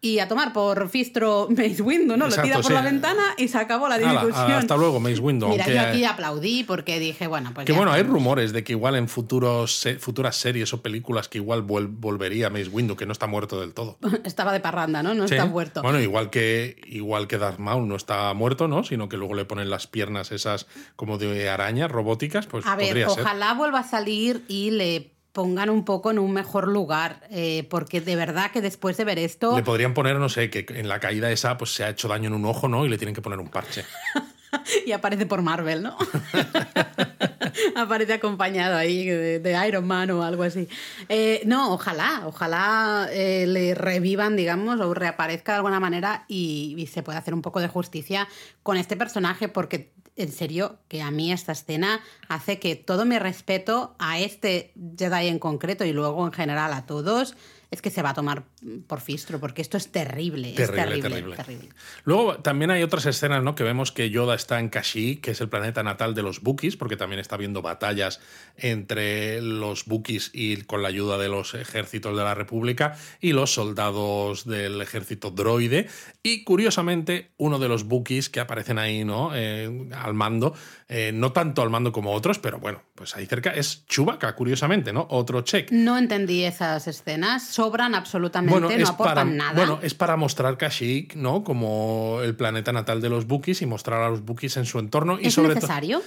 [SPEAKER 2] y a tomar por fistro Mace Windu, ¿no?
[SPEAKER 1] Exacto,
[SPEAKER 2] lo tira por
[SPEAKER 1] sí.
[SPEAKER 2] la ventana y se acabó la discusión.
[SPEAKER 1] hasta luego, Mace Windu.
[SPEAKER 2] Mira,
[SPEAKER 1] aunque-
[SPEAKER 2] yo aquí aplaudí porque dije, bueno, pues
[SPEAKER 1] Que
[SPEAKER 2] ya
[SPEAKER 1] bueno, hay rumores de que igual en futuros, futuras series o películas que igual volvería Mace Windu, que no está muerto del todo.
[SPEAKER 2] Estaba de parranda, ¿no? No
[SPEAKER 1] Sí.
[SPEAKER 2] está muerto.
[SPEAKER 1] Bueno, igual que, igual que Darth Maul no está muerto, ¿no? Sino que luego le ponen las piernas esas como de araña robóticas, pues
[SPEAKER 2] A ver,
[SPEAKER 1] podría ser.
[SPEAKER 2] ojalá vuelva a salir y le pongan un poco en un mejor lugar, eh, porque de verdad que después de ver esto,
[SPEAKER 1] Le podrían poner, no sé, que en la caída esa pues se ha hecho daño en un ojo, ¿no? Y le tienen que poner un parche.
[SPEAKER 2] y aparece por Marvel, ¿no? aparece acompañado ahí de, de Iron Man o algo así. Eh, no, ojalá, ojalá eh, le revivan, digamos, o reaparezca de alguna manera y, y se pueda hacer un poco de justicia con este personaje, porque en serio que a mí esta escena hace que todo mi respeto a este Jedi en concreto y luego en general a todos es que se va a tomar por fistro, porque esto es terrible,
[SPEAKER 1] Terrible,
[SPEAKER 2] es terrible,
[SPEAKER 1] terrible.
[SPEAKER 2] terrible.
[SPEAKER 1] Luego también hay otras escenas, ¿no? Que vemos que Yoda está en Kashyyyk, que es el planeta natal de los Bookies, porque también está habiendo batallas entre los Bookies y con la ayuda de los ejércitos de la República y los soldados del ejército droide. Y curiosamente, uno de los Bookies que aparecen ahí, ¿no? Eh, al mando, eh, no tanto al mando como otros, pero bueno, pues ahí cerca es Chewbacca, curiosamente, ¿no? Otro check.
[SPEAKER 2] No entendí esas escenas, sobran absolutamente, no aportan
[SPEAKER 1] para,
[SPEAKER 2] nada.
[SPEAKER 1] Bueno, es para mostrar Kashyyyk, ¿no? Como el planeta natal de los Bookies y mostrar a los Bookies en su entorno. Y
[SPEAKER 2] ¿Es
[SPEAKER 1] sobre
[SPEAKER 2] necesario?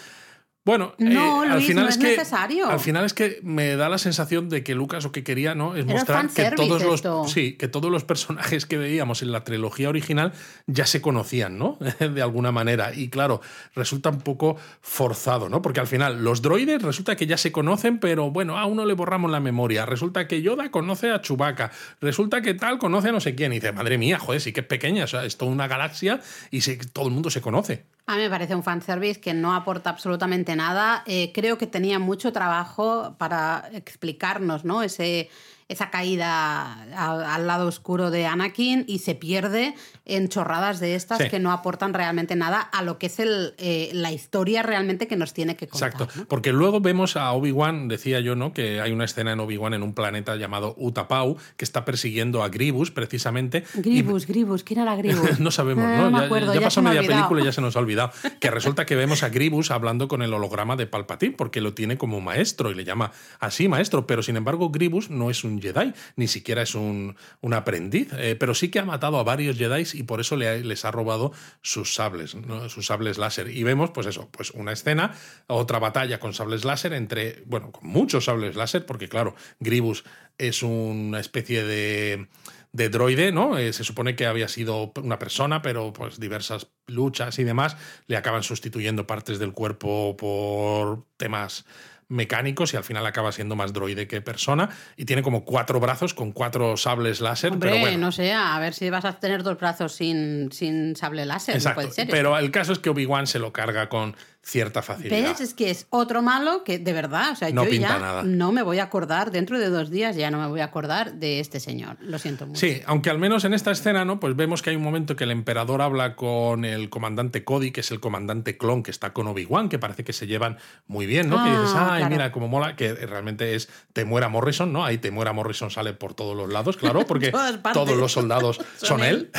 [SPEAKER 1] Bueno,
[SPEAKER 2] No,
[SPEAKER 1] eh, al
[SPEAKER 2] Luis,
[SPEAKER 1] final
[SPEAKER 2] no
[SPEAKER 1] es
[SPEAKER 2] es
[SPEAKER 1] que
[SPEAKER 2] necesario.
[SPEAKER 1] al final es que me da la sensación de que Lucas lo que quería, ¿no? Es
[SPEAKER 2] Era
[SPEAKER 1] mostrar que todos los sí, que todos los personajes que veíamos en la trilogía original ya se conocían, ¿no? de alguna manera y claro, resulta un poco forzado, ¿no? Porque al final los droides resulta que ya se conocen, pero bueno, a uno le borramos la memoria. Resulta que Yoda conoce a Chewbacca, resulta que tal conoce a no sé quién y dice, "Madre mía, joder, sí que es pequeña, o sea, es toda una galaxia y sí, todo el mundo se conoce."
[SPEAKER 2] A mí me parece un fanservice que no aporta absolutamente nada. Eh, creo que tenía mucho trabajo para explicarnos ¿no? Ese, esa caída a- al lado oscuro de Anakin y se pierde en chorradas de estas
[SPEAKER 1] Sí.
[SPEAKER 2] que no aportan realmente nada a lo que es el, eh, la historia realmente que nos tiene que contar.
[SPEAKER 1] Exacto,
[SPEAKER 2] ¿no?
[SPEAKER 1] porque luego vemos a Obi-Wan, decía yo, ¿no? Que hay una escena en Obi-Wan en un planeta llamado Utapau que está persiguiendo a Gribus precisamente. y-
[SPEAKER 2] Gribus, Gribus, ¿quién era Gribus?
[SPEAKER 1] no sabemos,
[SPEAKER 2] Eh,
[SPEAKER 1] ¿no?
[SPEAKER 2] me
[SPEAKER 1] Ya-
[SPEAKER 2] acuerdo,
[SPEAKER 1] ya,
[SPEAKER 2] ya
[SPEAKER 1] pasó
[SPEAKER 2] se me ha
[SPEAKER 1] media
[SPEAKER 2] olvidado.
[SPEAKER 1] película y ya se nos ha olvidado. Que resulta que vemos a Gribus hablando con el holograma de Palpatine, porque lo tiene como maestro y le llama así maestro, pero sin embargo Gribus no es un Jedi, ni siquiera es un, un aprendiz, eh, pero sí que ha matado a varios Jedi y por eso les ha robado sus sables, sus sables láser. Y vemos, pues eso, pues una escena, otra batalla con sables láser entre, bueno, con muchos sables láser, porque claro, Gribus es una especie de de droide, ¿no? Eh, se supone que había sido una persona, pero pues diversas luchas y demás le acaban sustituyendo partes del cuerpo por temas mecánicos y al final acaba siendo más droide que persona y tiene como cuatro brazos con cuatro sables láser.
[SPEAKER 2] Hombre,
[SPEAKER 1] pero bueno.
[SPEAKER 2] no sé, a ver si vas a tener dos brazos sin, sin sable láser.
[SPEAKER 1] Exacto,
[SPEAKER 2] puede ser
[SPEAKER 1] pero el caso es que Obi-Wan se lo carga con cierta facilidad.
[SPEAKER 2] ¿Ves? Es que es otro malo que de verdad, o sea,
[SPEAKER 1] no
[SPEAKER 2] yo
[SPEAKER 1] pinta
[SPEAKER 2] ya
[SPEAKER 1] nada.
[SPEAKER 2] no me voy a acordar, dentro de dos días ya no me voy a acordar de este señor. Lo siento mucho.
[SPEAKER 1] Sí, aunque al menos en esta escena, ¿no? Pues vemos que hay un momento que el emperador habla con el comandante Cody, que es el comandante clon que está con Obi-Wan, que parece que se llevan muy bien, ¿no? que
[SPEAKER 2] Ah,
[SPEAKER 1] dices, ay,
[SPEAKER 2] claro.
[SPEAKER 1] mira, como mola, que realmente es Temuera Morrison, ¿no? Ahí Temuera Morrison sale por todos los lados, claro, porque todos los soldados
[SPEAKER 2] Son
[SPEAKER 1] son,
[SPEAKER 2] él.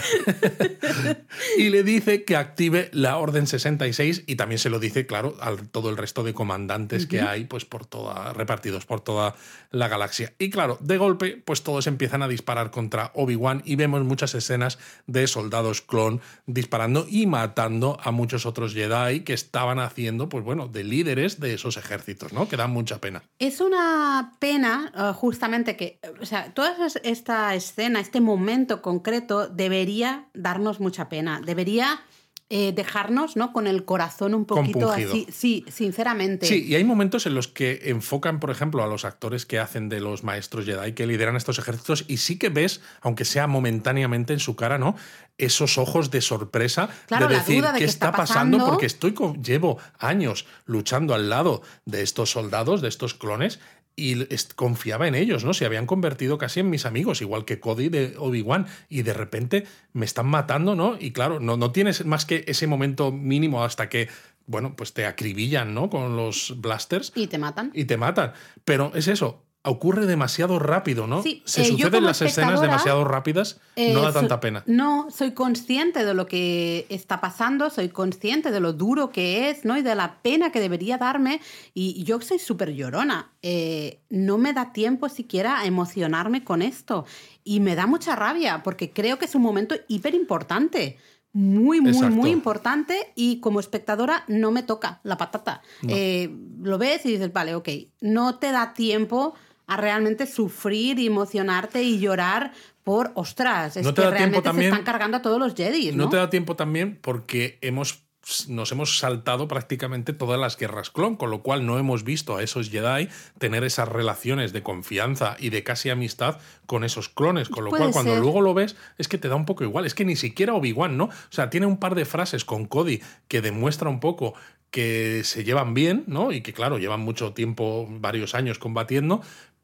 [SPEAKER 1] él. y le dice que active la Orden 66 y también se lo dice, claro, a todo el resto de comandantes que hay, pues por toda, repartidos por toda la galaxia. Y claro, de golpe, pues todos empiezan a disparar contra Obi-Wan y vemos muchas escenas de soldados clon disparando y matando a muchos otros Jedi que estaban haciendo, pues bueno, de líderes de esos ejércitos, ¿no? Que dan mucha pena.
[SPEAKER 2] Es una pena, eh, justamente, que, o sea, toda es- esta escena, este momento concreto, debería darnos mucha pena. Debería eh, dejarnos, ¿no? Con el corazón un poquito
[SPEAKER 1] Compungido.
[SPEAKER 2] así. Sí, sinceramente.
[SPEAKER 1] Sí, y hay momentos en los que enfocan, por ejemplo, a los actores que hacen de los maestros Jedi, que lideran estos ejércitos, y sí que ves, aunque sea momentáneamente en su cara, ¿no? Esos ojos de sorpresa
[SPEAKER 2] Claro,
[SPEAKER 1] de decir
[SPEAKER 2] de
[SPEAKER 1] qué
[SPEAKER 2] qué
[SPEAKER 1] está
[SPEAKER 2] está
[SPEAKER 1] pasando,
[SPEAKER 2] pasando.
[SPEAKER 1] porque estoy con- llevo años luchando al lado de estos soldados, de estos clones. Y confiaba en ellos, ¿no? Se habían convertido casi en mis amigos, igual que Cody de Obi-Wan. Y de repente me están matando, ¿no? Y claro, no, no tienes más que ese momento mínimo hasta que, bueno, pues te acribillan, ¿no? Con los blasters
[SPEAKER 2] Y te matan.
[SPEAKER 1] y te matan. Pero es eso, ocurre demasiado rápido, ¿no?
[SPEAKER 2] Sí,
[SPEAKER 1] Se
[SPEAKER 2] eh,
[SPEAKER 1] suceden las escenas demasiado rápidas,
[SPEAKER 2] Eh,
[SPEAKER 1] no da
[SPEAKER 2] so-
[SPEAKER 1] tanta pena.
[SPEAKER 2] No, soy consciente de lo que está pasando, soy consciente de lo duro que es, ¿no? Y de la pena que debería darme. Y yo soy súper llorona. Eh, no me da tiempo siquiera a emocionarme con esto. Y me da mucha rabia, porque creo que es un momento hiper importante. Muy, muy,
[SPEAKER 1] Exacto.
[SPEAKER 2] muy importante y como espectadora no me toca la patata. Eh, lo ves y dices, vale, ok, no te da tiempo a realmente sufrir y emocionarte y llorar por, ostras, es
[SPEAKER 1] No te
[SPEAKER 2] que
[SPEAKER 1] da
[SPEAKER 2] realmente
[SPEAKER 1] también-
[SPEAKER 2] se están cargando a todos los Jedi, ¿no?
[SPEAKER 1] No te da tiempo también porque hemos nos hemos saltado prácticamente todas las guerras clon, con lo cual no hemos visto a esos Jedi tener esas relaciones de confianza y de casi amistad con esos clones, con lo
[SPEAKER 2] Puede
[SPEAKER 1] cual cuando
[SPEAKER 2] ser.
[SPEAKER 1] luego lo ves es que te da un poco igual, es que ni siquiera Obi-Wan, ¿no? O sea, tiene un par de frases con Cody que demuestra un poco que se llevan bien, ¿no? Y que claro, llevan mucho tiempo, varios años combatiendo,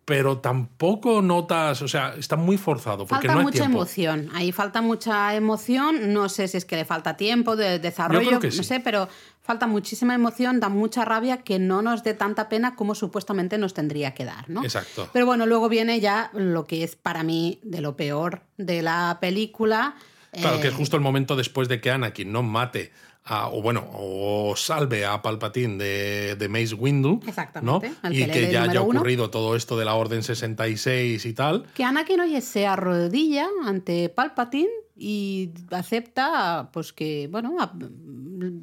[SPEAKER 1] pero tampoco notas, o sea, está muy forzado porque
[SPEAKER 2] Falta
[SPEAKER 1] no hay
[SPEAKER 2] mucha
[SPEAKER 1] tiempo.
[SPEAKER 2] emoción, ahí falta mucha emoción, no sé si es que le falta tiempo de desarrollo,
[SPEAKER 1] Yo creo que
[SPEAKER 2] no sé, pero falta muchísima emoción, da mucha rabia que no nos dé tanta pena como supuestamente nos tendría que dar, ¿no?
[SPEAKER 1] Exacto.
[SPEAKER 2] Pero bueno, luego viene ya lo que es para mí de lo peor de la película.
[SPEAKER 1] Claro,
[SPEAKER 2] eh,
[SPEAKER 1] que es justo el momento después de que Anakin no mate a, o bueno, o salve a Palpatine de, de Mace Windu,
[SPEAKER 2] Exactamente,
[SPEAKER 1] ¿no? Y
[SPEAKER 2] pelele
[SPEAKER 1] que ya haya
[SPEAKER 2] uno.
[SPEAKER 1] ocurrido todo esto de la Orden 66 y tal.
[SPEAKER 2] Que Anakin, oye, se arrodilla ante Palpatine y acepta, pues que, bueno, a-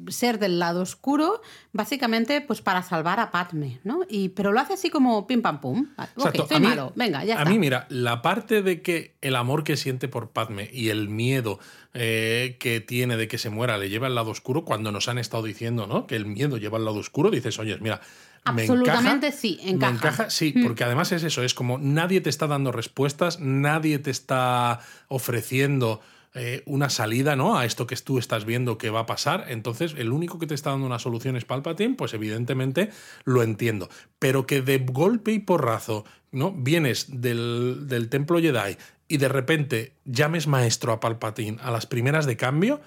[SPEAKER 2] ser del lado oscuro, básicamente, pues para salvar a Padme, ¿no? Y, pero lo hace así como pim pam pum. Ok,
[SPEAKER 1] Exacto.
[SPEAKER 2] soy
[SPEAKER 1] A mí-
[SPEAKER 2] malo, venga, ya
[SPEAKER 1] a
[SPEAKER 2] está.
[SPEAKER 1] mí, mira, la parte de que el amor que siente por Padme y el miedo eh, que tiene de que se muera le lleva al lado oscuro, cuando nos han estado diciendo, ¿no? Que el miedo lleva al lado oscuro, dices, oye, mira. me
[SPEAKER 2] Absolutamente
[SPEAKER 1] encaja,
[SPEAKER 2] sí, encaja. Mm.
[SPEAKER 1] encaja, sí, porque además es eso, es como nadie te está dando respuestas, nadie te está ofreciendo eh, una salida ¿no? a esto que tú estás viendo que va a pasar. Entonces, el único que te está dando una solución es Palpatine, pues evidentemente lo entiendo. Pero que de golpe y porrazo ¿no? vienes del, del templo Jedi y de repente llames maestro a Palpatine a las primeras de cambio,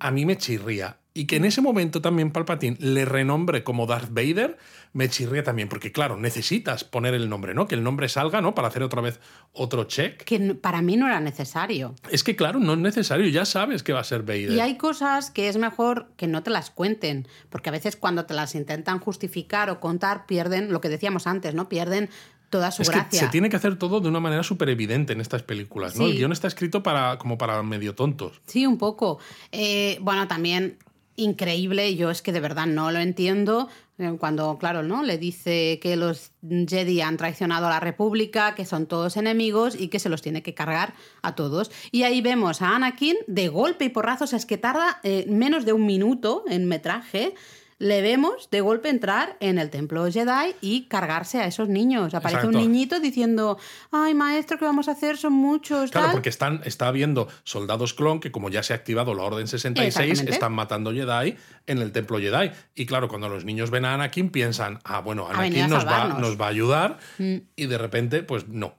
[SPEAKER 1] a mí me chirría. Y que en ese momento también Palpatine le renombre como Darth Vader, me chirría también, porque claro, necesitas poner el nombre, ¿no? Que el nombre salga, ¿no? Para hacer otra vez otro check.
[SPEAKER 2] Que para mí no era necesario.
[SPEAKER 1] Es que claro, no es necesario, ya sabes que va a ser Vader.
[SPEAKER 2] Y hay cosas que es mejor que no te las cuenten, porque a veces cuando te las intentan justificar o contar pierden lo que decíamos antes, ¿no? Pierden toda su
[SPEAKER 1] es
[SPEAKER 2] gracia.
[SPEAKER 1] que se tiene que hacer todo de una manera súper evidente en estas películas, ¿no?
[SPEAKER 2] Sí.
[SPEAKER 1] El guion está escrito para, como para medio tontos.
[SPEAKER 2] Sí, un poco. Eh, bueno, también increíble, yo es que de verdad no lo entiendo. eh, Cuando, claro, ¿no? Le dice que los Jedi han traicionado a la República, que son todos enemigos y que se los tiene que cargar a todos. Y ahí vemos a Anakin de golpe y porrazo, o sea, es que tarda eh, menos de un minuto en metraje. Le vemos de golpe entrar en el templo Jedi y cargarse a esos niños. Aparece
[SPEAKER 1] Exacto.
[SPEAKER 2] un niñito diciendo, ay maestro, ¿qué vamos a hacer? Son muchos.
[SPEAKER 1] Claro,
[SPEAKER 2] tal".
[SPEAKER 1] porque están, está habiendo soldados clon que como ya se ha activado la Orden 66,
[SPEAKER 2] Exactamente.
[SPEAKER 1] están matando Jedi en el templo Jedi. Y claro, cuando los niños ven a Anakin piensan, ah, bueno, Anakin nos va.
[SPEAKER 2] Mm.
[SPEAKER 1] nos va a ayudar. Y de repente, pues no.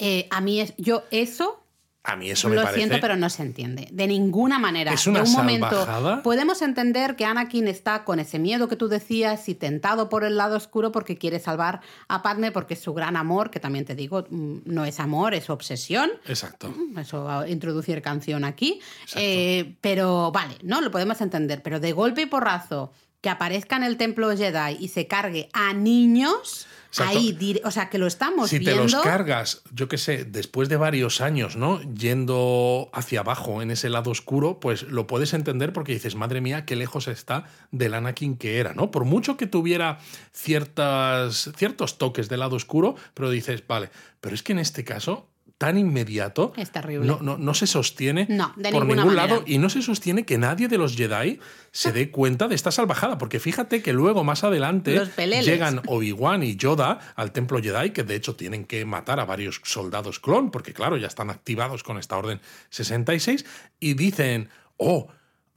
[SPEAKER 2] Eh, a mí es, yo eso
[SPEAKER 1] A mí eso me
[SPEAKER 2] Lo
[SPEAKER 1] parece...
[SPEAKER 2] siento, pero no se entiende. De ninguna manera.
[SPEAKER 1] Es una
[SPEAKER 2] de un momento. Podemos entender que Anakin está con ese miedo que tú decías y tentado por el lado oscuro porque quiere salvar a Padme porque es su gran amor, que también te digo, mm, no es amor, es obsesión.
[SPEAKER 1] Exacto.
[SPEAKER 2] Eso va a introducir canción aquí. Eh, pero vale, no lo podemos entender. Pero de golpe y porrazo que aparezca en el templo Jedi y se cargue a niños, Ahí, o sea, que lo estamos
[SPEAKER 1] Si te
[SPEAKER 2] viendo.
[SPEAKER 1] los cargas, yo qué sé, después de varios años, ¿no? Yendo hacia abajo en ese lado oscuro, pues lo puedes entender porque dices, madre mía, qué lejos está del Anakin que era, ¿no? Por mucho que tuviera ciertas, ciertos toques del lado oscuro, pero dices, vale, pero es que en este caso tan inmediato
[SPEAKER 2] Es terrible.
[SPEAKER 1] no, no, no se sostiene
[SPEAKER 2] No,
[SPEAKER 1] por ningún
[SPEAKER 2] manera.
[SPEAKER 1] lado y no se sostiene que nadie de los Jedi se dé cuenta de esta salvajada, porque fíjate que luego más adelante llegan Obi-Wan y Yoda al templo Jedi, que de hecho tienen que matar a varios soldados clon, porque claro, ya están activados con esta orden 66, y dicen, oh,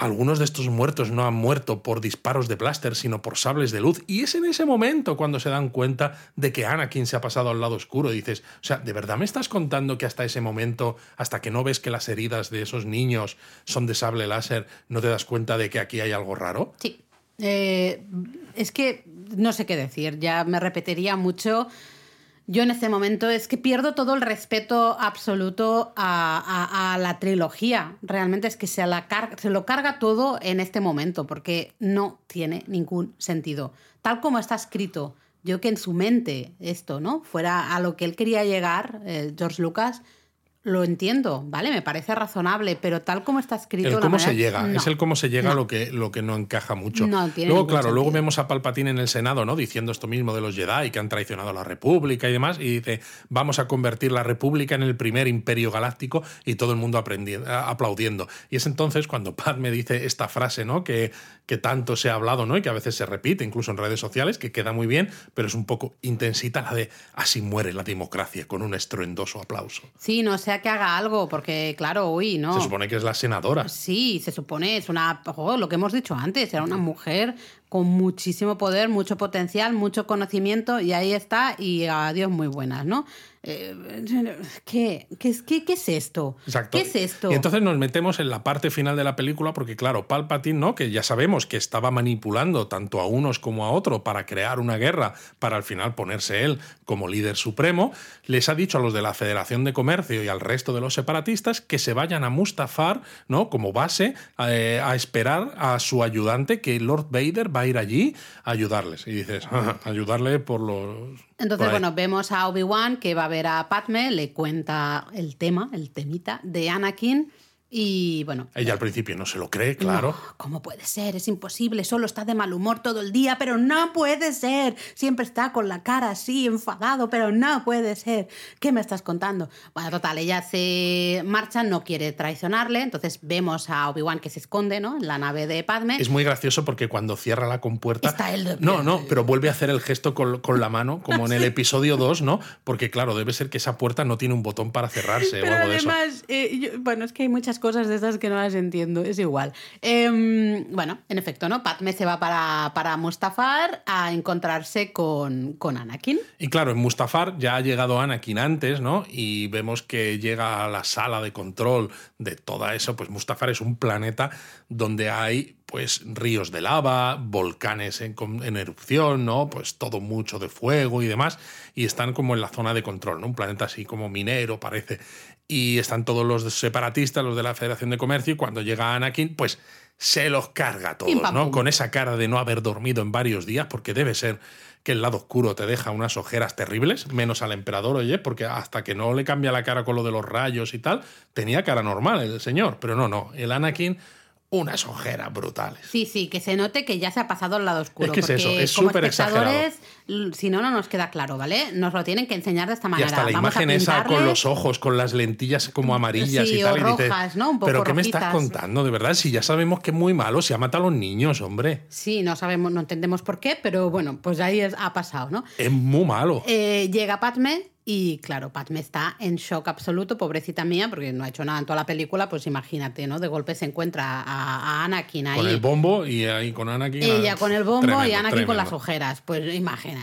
[SPEAKER 1] algunos de estos muertos no han muerto por disparos de blaster, sino por sables de luz. Y es en ese momento cuando se dan cuenta de que Anakin se ha pasado al lado oscuro. Y dices, o sea, ¿de verdad me estás contando que hasta ese momento, hasta que no ves que las heridas de esos niños son de sable láser, no te das cuenta de que aquí hay algo raro?
[SPEAKER 2] Sí. Eh, es que no sé qué decir, ya me repetiría mucho. Yo en este momento es que pierdo todo el respeto absoluto a, la trilogía. Realmente es que se, la lo carga todo en este momento porque no tiene ningún sentido. Tal como está escrito, yo que en su mente esto, ¿no? Fuera a lo que él quería llegar, eh, George Lucas, lo entiendo, ¿vale? Me parece razonable, pero tal como está escrito...
[SPEAKER 1] El cómo se llega,
[SPEAKER 2] no.
[SPEAKER 1] es el cómo se llega
[SPEAKER 2] No.
[SPEAKER 1] lo, que, lo que no encaja mucho.
[SPEAKER 2] No tiene
[SPEAKER 1] luego, claro, luego vemos a Palpatine en el Senado, ¿no? Diciendo esto mismo de los Jedi, que han traicionado a la República y demás, y dice, vamos a convertir la República en el primer imperio galáctico y todo el mundo aplaudiendo. Y es entonces cuando Padme dice esta frase, ¿no? Que, que tanto se ha hablado, ¿no? Y que a veces se repite, incluso en redes sociales, que queda muy bien, pero es un poco intensita la de, así muere la democracia, con un estruendoso aplauso.
[SPEAKER 2] Sí, no sea que haga algo, porque claro, uy, no.
[SPEAKER 1] Se supone que es la senadora.
[SPEAKER 2] Sí, se supone, es una, oh, lo que hemos dicho antes, era una mujer con muchísimo poder, mucho potencial, mucho conocimiento, y ahí está, y adiós, muy buenas, ¿no? Eh, ¿qué, qué, es- qué, qué es esto?
[SPEAKER 1] Exacto.
[SPEAKER 2] ¿Qué es esto?
[SPEAKER 1] Y entonces nos metemos en la parte final de la película porque, claro, Palpatine, ¿no? Que ya sabemos que estaba manipulando tanto a unos como a otros para crear una guerra, para al final ponerse él como líder supremo, les ha dicho a los de la Federación de Comercio y al resto de los separatistas que se vayan a Mustafar, ¿no? Como base eh, a esperar a su ayudante, que Lord Vader va a ir allí a ayudarles. Y dices, "Ah, ayudarle por los...
[SPEAKER 2] Entonces,
[SPEAKER 1] por ahí".
[SPEAKER 2] bueno, vemos a Obi-Wan que va a ver a Padme, le cuenta el tema, el temita de Anakin, y bueno.
[SPEAKER 1] Ella al principio no se lo cree, claro.
[SPEAKER 2] No, ¿Cómo puede ser? Es imposible. Solo está de mal humor todo el día, pero no puede ser. Siempre está con la cara así, enfadado, pero no puede ser. ¿Qué me estás contando? Bueno, total, ella se marcha, no quiere traicionarle. Entonces vemos a Obi-Wan que se esconde, ¿no? En la nave de Padme.
[SPEAKER 1] Es muy gracioso porque cuando cierra la compuerta.
[SPEAKER 2] Está él de.
[SPEAKER 1] No, no, pero vuelve a hacer el gesto con, con la mano, como en el episodio 2, ¿no? Porque, claro, debe ser que esa puerta no tiene un botón para cerrarse
[SPEAKER 2] Pero
[SPEAKER 1] o algo de eso.
[SPEAKER 2] además, eh, yo- bueno, es que hay muchas cosas de estas que no las entiendo, es igual. Em, bueno, en efecto, ¿no? Padme se va para, para Mustafar a encontrarse con, con Anakin.
[SPEAKER 1] Y claro, en Mustafar ya ha llegado Anakin antes, ¿no? Y vemos que llega a la sala de control de todo eso. Pues Mustafar es un planeta donde hay pues ríos de lava, volcanes en, erupción, ¿no? Pues todo mucho de fuego y demás. Y están como en la zona de control, ¿no? Un planeta así como minero, parece. Y están todos los separatistas, los de la Federación de Comercio, y cuando llega Anakin, pues se los carga a todos, ¿no? Con esa cara de no haber dormido en varios días, porque debe ser que el lado oscuro te deja unas ojeras terribles, menos al emperador, oye, porque hasta que no le cambia la cara con lo de los rayos y tal, tenía cara normal el señor, pero no, no, el Anakin, unas ojeras brutales.
[SPEAKER 2] Sí, sí, que se note que ya se ha pasado al lado oscuro.
[SPEAKER 1] Es que es
[SPEAKER 2] porque
[SPEAKER 1] eso, es
[SPEAKER 2] como
[SPEAKER 1] súper
[SPEAKER 2] l- si no, no nos queda claro, ¿vale? Nos lo tienen que enseñar de esta
[SPEAKER 1] Y
[SPEAKER 2] manera.
[SPEAKER 1] hasta la
[SPEAKER 2] Vamos
[SPEAKER 1] imagen esa con los ojos, con las lentillas como amarillas
[SPEAKER 2] Sí,
[SPEAKER 1] y tal.
[SPEAKER 2] o
[SPEAKER 1] y dices,
[SPEAKER 2] rojas, ¿no? Un poco
[SPEAKER 1] Pero ¿qué me estás
[SPEAKER 2] rojitas".
[SPEAKER 1] contando? De verdad, si ya sabemos que es muy malo, si ha matado a los niños, hombre.
[SPEAKER 2] Sí, no sabemos, no entendemos por qué, pero bueno, pues ahí es- ha pasado, ¿no?
[SPEAKER 1] Es muy malo.
[SPEAKER 2] Eh, llega Padme y claro, Padme está en shock absoluto, pobrecita mía, porque no ha hecho nada en toda la película, pues imagínate, ¿no? De golpe se encuentra a, a Anakin ahí.
[SPEAKER 1] Con el bombo y ahí con Anakin.
[SPEAKER 2] Ella con el bombo y
[SPEAKER 1] Tremendo,
[SPEAKER 2] Anakin con
[SPEAKER 1] tremendo.
[SPEAKER 2] las ojeras, pues imagínate.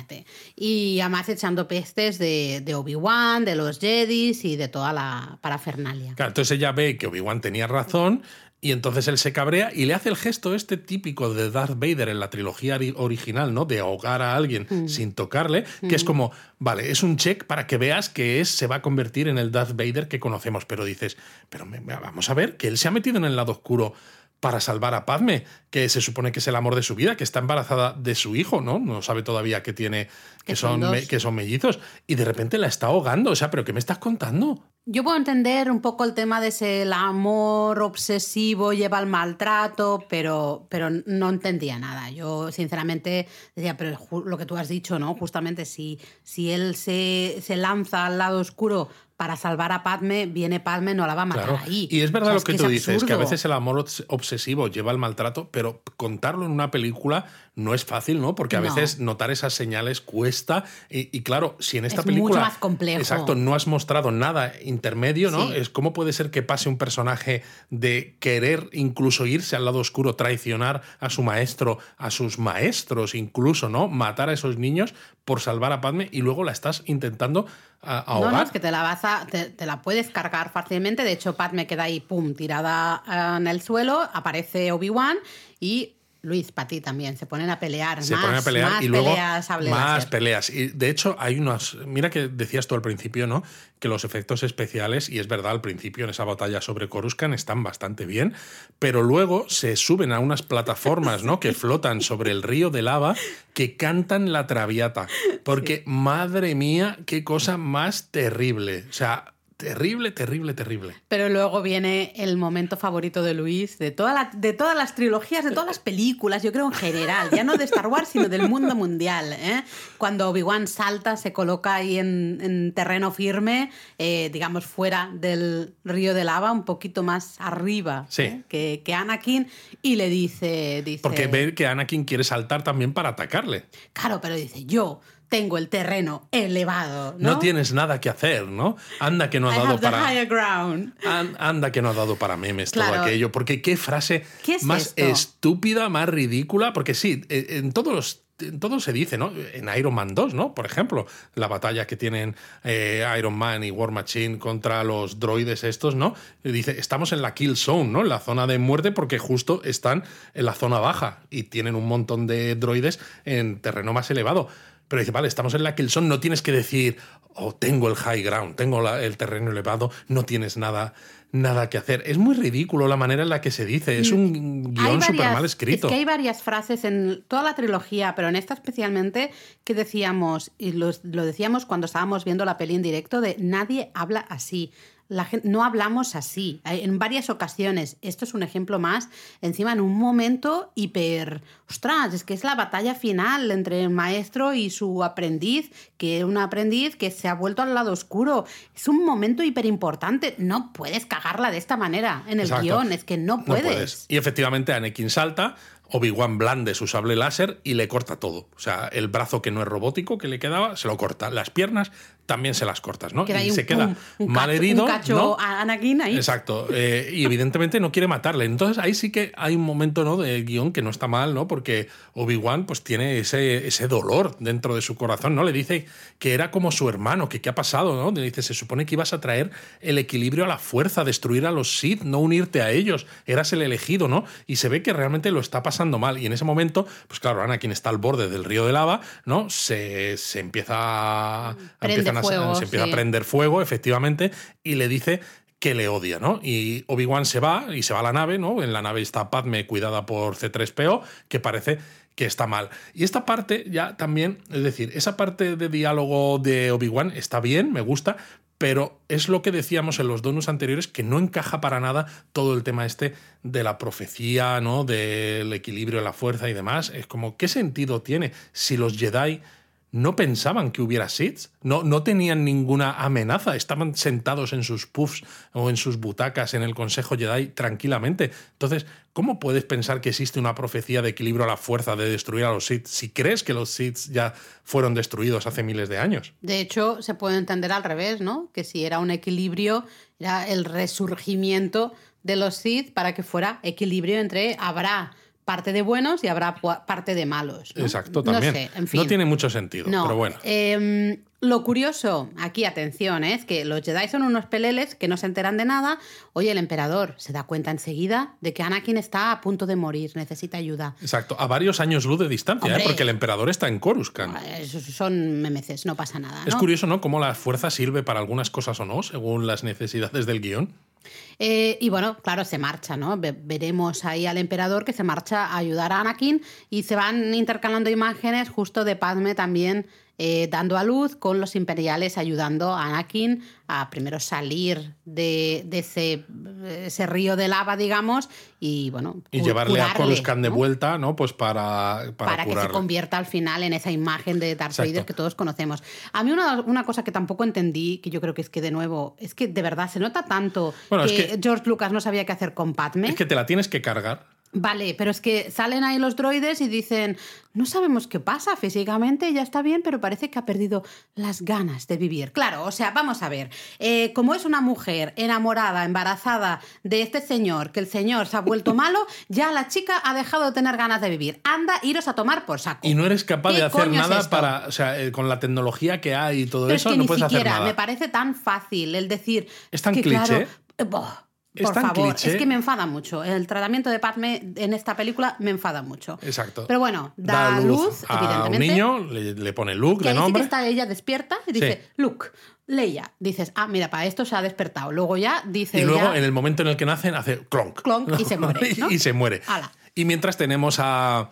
[SPEAKER 2] Y además echando pestes de, de Obi-Wan, de los Jedis y de toda la parafernalia.
[SPEAKER 1] Claro, entonces ella ve que Obi-Wan tenía razón y entonces él se cabrea y le hace el gesto este típico de Darth Vader en la trilogía ori- original, ¿no? De ahogar a alguien
[SPEAKER 2] Mm.
[SPEAKER 1] sin tocarle, que es como, vale, es un check para que veas que es, se va a convertir en el Darth Vader que conocemos, pero dices, pero me- vamos a ver, que él se ha metido en el lado oscuro para salvar a Padme, que se supone que es el amor de su vida, que está embarazada de su hijo, ¿no? No sabe todavía que tiene que,
[SPEAKER 2] Que
[SPEAKER 1] son, me- que son mellizos y de repente la está ahogando, o sea, pero ¿qué me estás contando?
[SPEAKER 2] Yo puedo entender un poco el tema de ese el amor obsesivo lleva al maltrato, pero, pero no entendía nada. Yo, sinceramente, decía, pero lo que tú has dicho, ¿no? Justamente si, si él se, se lanza al lado oscuro para salvar a Padme, viene Padme, no la va a matar
[SPEAKER 1] Claro.
[SPEAKER 2] ahí.
[SPEAKER 1] Y es verdad
[SPEAKER 2] O sea,
[SPEAKER 1] lo que, tú
[SPEAKER 2] es
[SPEAKER 1] dices, que a veces el amor obs- obsesivo lleva al maltrato, pero contarlo en una película no es fácil, ¿no? Porque a
[SPEAKER 2] No.
[SPEAKER 1] veces notar esas señales cuesta. Y, y claro, si en esta
[SPEAKER 2] Es
[SPEAKER 1] película.
[SPEAKER 2] mucho más complejo.
[SPEAKER 1] Exacto, no has mostrado nada intermedio, ¿no?
[SPEAKER 2] Sí.
[SPEAKER 1] Es cómo puede ser que pase un personaje de querer incluso irse al lado oscuro, traicionar a su maestro, a sus maestros, incluso, ¿no? Matar a esos niños por salvar a Padme y luego la estás intentando a- ahogar.
[SPEAKER 2] No, no, es que te la vas a, te, te la puedes cargar fácilmente. De hecho, Padme queda ahí, pum, tirada eh, en el suelo. Aparece Obi-Wan y Luis, para ti también. Se ponen a pelear.
[SPEAKER 1] se
[SPEAKER 2] más,
[SPEAKER 1] ponen a pelear
[SPEAKER 2] más
[SPEAKER 1] y luego
[SPEAKER 2] peleas,
[SPEAKER 1] más peleas. Y de hecho hay unas, mira que decías tú al principio, ¿no? Que los efectos especiales, y es verdad, al principio en esa batalla sobre Coruscant están bastante bien, pero luego se suben a unas plataformas, ¿no? Que flotan sobre el río de lava que cantan la traviata. Porque, madre mía, qué cosa más terrible. O sea, terrible, terrible, terrible.
[SPEAKER 2] Pero luego viene el momento favorito de Luis, de, toda la- de todas las trilogías, de todas las películas, yo creo en general, ya no de Star Wars, sino del mundo mundial. ¿eh? Cuando Obi-Wan salta, se coloca ahí en, en terreno firme, eh, digamos fuera del río de lava, un poquito más arriba
[SPEAKER 1] Sí.
[SPEAKER 2] ¿eh? que, que Anakin, y le dice, dice...
[SPEAKER 1] Porque ve que Anakin quiere saltar también para atacarle.
[SPEAKER 2] Claro, pero dice, yo tengo el terreno elevado. No,
[SPEAKER 1] No, tienes nada que hacer, ¿no? Anda que no ha
[SPEAKER 2] I
[SPEAKER 1] dado para...
[SPEAKER 2] higher ground.
[SPEAKER 1] An- Anda que no ha dado para memes todo aquello, porque qué frase
[SPEAKER 2] ¿Qué es
[SPEAKER 1] más
[SPEAKER 2] esto?
[SPEAKER 1] estúpida, más ridícula, porque sí, eh, en todos los en todo se dice, ¿no? En Iron Man 2, ¿no? Por ejemplo, la batalla que tienen eh, Iron Man y War Machine contra los droides estos, ¿no? Y dice, estamos en la kill zone, ¿no? En la zona de muerte porque justo están en la zona baja y tienen un montón de droides en terreno más elevado. Pero dice, vale, estamos en la kill zone, no tienes que decir, oh, tengo el high ground, tengo la- el terreno elevado, no tienes nada, nada que hacer. Es muy ridículo la manera en la que se dice, es un guion súper mal escrito.
[SPEAKER 2] Es que hay varias frases en toda la trilogía, pero en esta especialmente, que decíamos, y los- lo decíamos cuando estábamos viendo la peli en directo, de nadie habla así. La gente, no hablamos así. En varias ocasiones, esto es un ejemplo más, encima en un momento hiper... Ostras, es que es la batalla final entre el maestro y su aprendiz, que es un aprendiz que se ha vuelto al lado oscuro. Es un momento hiper importante. No puedes cagarla de esta manera en el
[SPEAKER 1] Exacto.
[SPEAKER 2] guion, es que no puedes.
[SPEAKER 1] Y efectivamente Anakin salta, Obi-Wan blande su sable láser y le corta todo. O sea, el brazo que no es robótico que le quedaba, se lo corta. Las piernas también se las cortas, ¿no?
[SPEAKER 2] Queda
[SPEAKER 1] y
[SPEAKER 2] un
[SPEAKER 1] se queda
[SPEAKER 2] un
[SPEAKER 1] mal herido.
[SPEAKER 2] Un cacho
[SPEAKER 1] ¿no?
[SPEAKER 2] a Anakin ahí.
[SPEAKER 1] Exacto. eh, y evidentemente no quiere matarle. Entonces ahí sí que hay un momento ¿no? de guion que no está mal, ¿no? Porque Obi-Wan pues tiene ese, ese dolor dentro de su corazón, ¿no? Le dice que era como su hermano, que qué ha pasado, ¿no? Le dice, se supone que ibas a traer el equilibrio a la fuerza, destruir a los Sith, no unirte a ellos. Eras el elegido, ¿no? Y se ve que realmente lo está pasando mal. Y en ese momento, pues claro, Anakin está al borde del río de lava, ¿no? Se, se empieza a, A- se empieza
[SPEAKER 2] sí.
[SPEAKER 1] a prender fuego, efectivamente, y le dice que le odia, ¿no? Y Obi-Wan se va y se va a la nave, ¿no? En la nave está Padme cuidada por C3PO, que parece que está mal. Y esta parte ya también, es decir, esa parte de diálogo de Obi-Wan está bien, me gusta, pero es lo que decíamos en los donos anteriores, que no encaja para nada todo el tema este de la profecía, ¿no? Del equilibrio de la fuerza y demás. Es como, ¿qué sentido tiene si los Jedi no pensaban que hubiera Sith, no, no tenían ninguna amenaza, estaban sentados en sus puffs o en sus butacas en el Consejo Jedi tranquilamente. Entonces, ¿cómo puedes pensar que existe una profecía de equilibrio a la fuerza de destruir a los Sith si crees que los Sith ya fueron destruidos hace miles de años?
[SPEAKER 2] De hecho, se puede entender al revés, ¿no? Que si era un equilibrio, era el resurgimiento de los Sith para que fuera equilibrio entre habrá parte de buenos y habrá parte de malos.
[SPEAKER 1] Exacto, también. No, sé, en fin. no tiene mucho sentido, pero bueno.
[SPEAKER 2] Em, lo curioso, aquí atención, ¿eh? es que los Jedi son unos peleles que no se enteran de nada. Oye, el emperador se da cuenta enseguida de que Anakin está a punto de morir, necesita ayuda.
[SPEAKER 1] Exacto, a varios años luz de distancia, ¿eh? porque el emperador está en Coruscant.
[SPEAKER 2] Esos son memeces, no pasa nada.
[SPEAKER 1] Es curioso, ¿no? Cómo la fuerza sirve para algunas cosas o no, según las necesidades del guion.
[SPEAKER 2] Eh, y bueno, claro, se marcha, ¿no? veremos ahí al emperador que se marcha a ayudar a Anakin y se van intercalando imágenes justo de Padme también eh, dando a luz, con los imperiales ayudando a Anakin a primero salir de, ese, ese, río de lava, digamos, y bueno.
[SPEAKER 1] Y llevarle a Coruscant de vuelta, ¿no? Pues para.
[SPEAKER 2] Para, que se convierta al final en esa imagen de Darth Vader que todos conocemos. A mí, una, una, cosa que tampoco entendí, que yo creo que es que de nuevo, es que de verdad se nota tanto que, George Lucas no sabía qué hacer con Padme.
[SPEAKER 1] Es que te la tienes que cargar.
[SPEAKER 2] Vale, pero es que salen ahí los droides y dicen, no sabemos qué pasa físicamente, ya está bien, pero parece que ha perdido las ganas de vivir. Claro, o sea, vamos a ver, eh, como es una mujer enamorada, embarazada de este señor, que el señor se ha vuelto malo, ya la chica ha dejado de tener ganas de vivir. Anda, iros a tomar por saco.
[SPEAKER 1] Y no eres capaz de hacer nada para, o sea, eh, con la tecnología que hay y todo eso, no puedes hacer nada.
[SPEAKER 2] Me parece tan fácil el decir...
[SPEAKER 1] Es tan cliché.
[SPEAKER 2] Por favor, es que me enfada mucho. El tratamiento de Padme en esta película me enfada mucho.
[SPEAKER 1] Exacto.
[SPEAKER 2] Pero bueno, da, luz, a Un
[SPEAKER 1] niño, le, pone Luke de nombre.
[SPEAKER 2] Que está ella despierta y dice, Luke. Leia, dices, ah, mira, para esto se ha despertado. Luego ya dice.
[SPEAKER 1] Y luego, en el momento en el que nacen, hace clonk.
[SPEAKER 2] Clonk y se muere.
[SPEAKER 1] y, se muere. Y mientras tenemos a,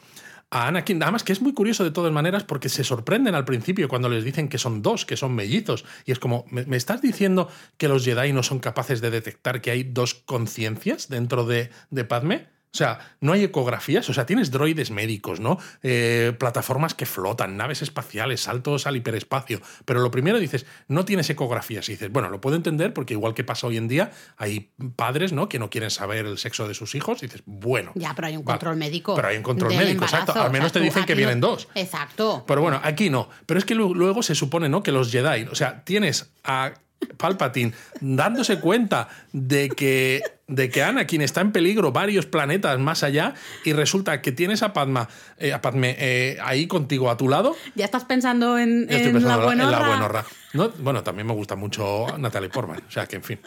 [SPEAKER 1] a Anakin. Además, que es muy curioso de todas maneras porque se sorprenden al principio cuando les dicen que son dos, que son mellizos. Y es como, ¿me, estás diciendo que los Jedi no son capaces de detectar que hay dos conciencias dentro de, de Padme? O sea, no hay ecografías, o sea, tienes droides médicos, ¿no? Eh, plataformas que flotan, naves espaciales, saltos al hiperespacio. Pero lo primero dices, no tienes ecografías. Y dices, bueno, lo puedo entender porque igual que pasa hoy en día, hay padres, ¿no? Que no quieren saber el sexo de sus hijos. Y dices, bueno.
[SPEAKER 2] Ya, pero hay un control médico.
[SPEAKER 1] Pero hay un control médico, exacto. Al menos te dicen que vienen dos.
[SPEAKER 2] Exacto.
[SPEAKER 1] Pero bueno, aquí no. Pero es que luego se supone, ¿no? Que los Jedi, o sea, tienes a Palpatine dándose cuenta de que, de que Anakin está en peligro varios planetas más allá y resulta que tienes a Padma, eh, a Padme eh, ahí contigo a tu lado.
[SPEAKER 2] Ya estás pensando en, la buenorra.
[SPEAKER 1] ¿No? Bueno, también me gusta mucho Natalie Portman, o sea que en fin.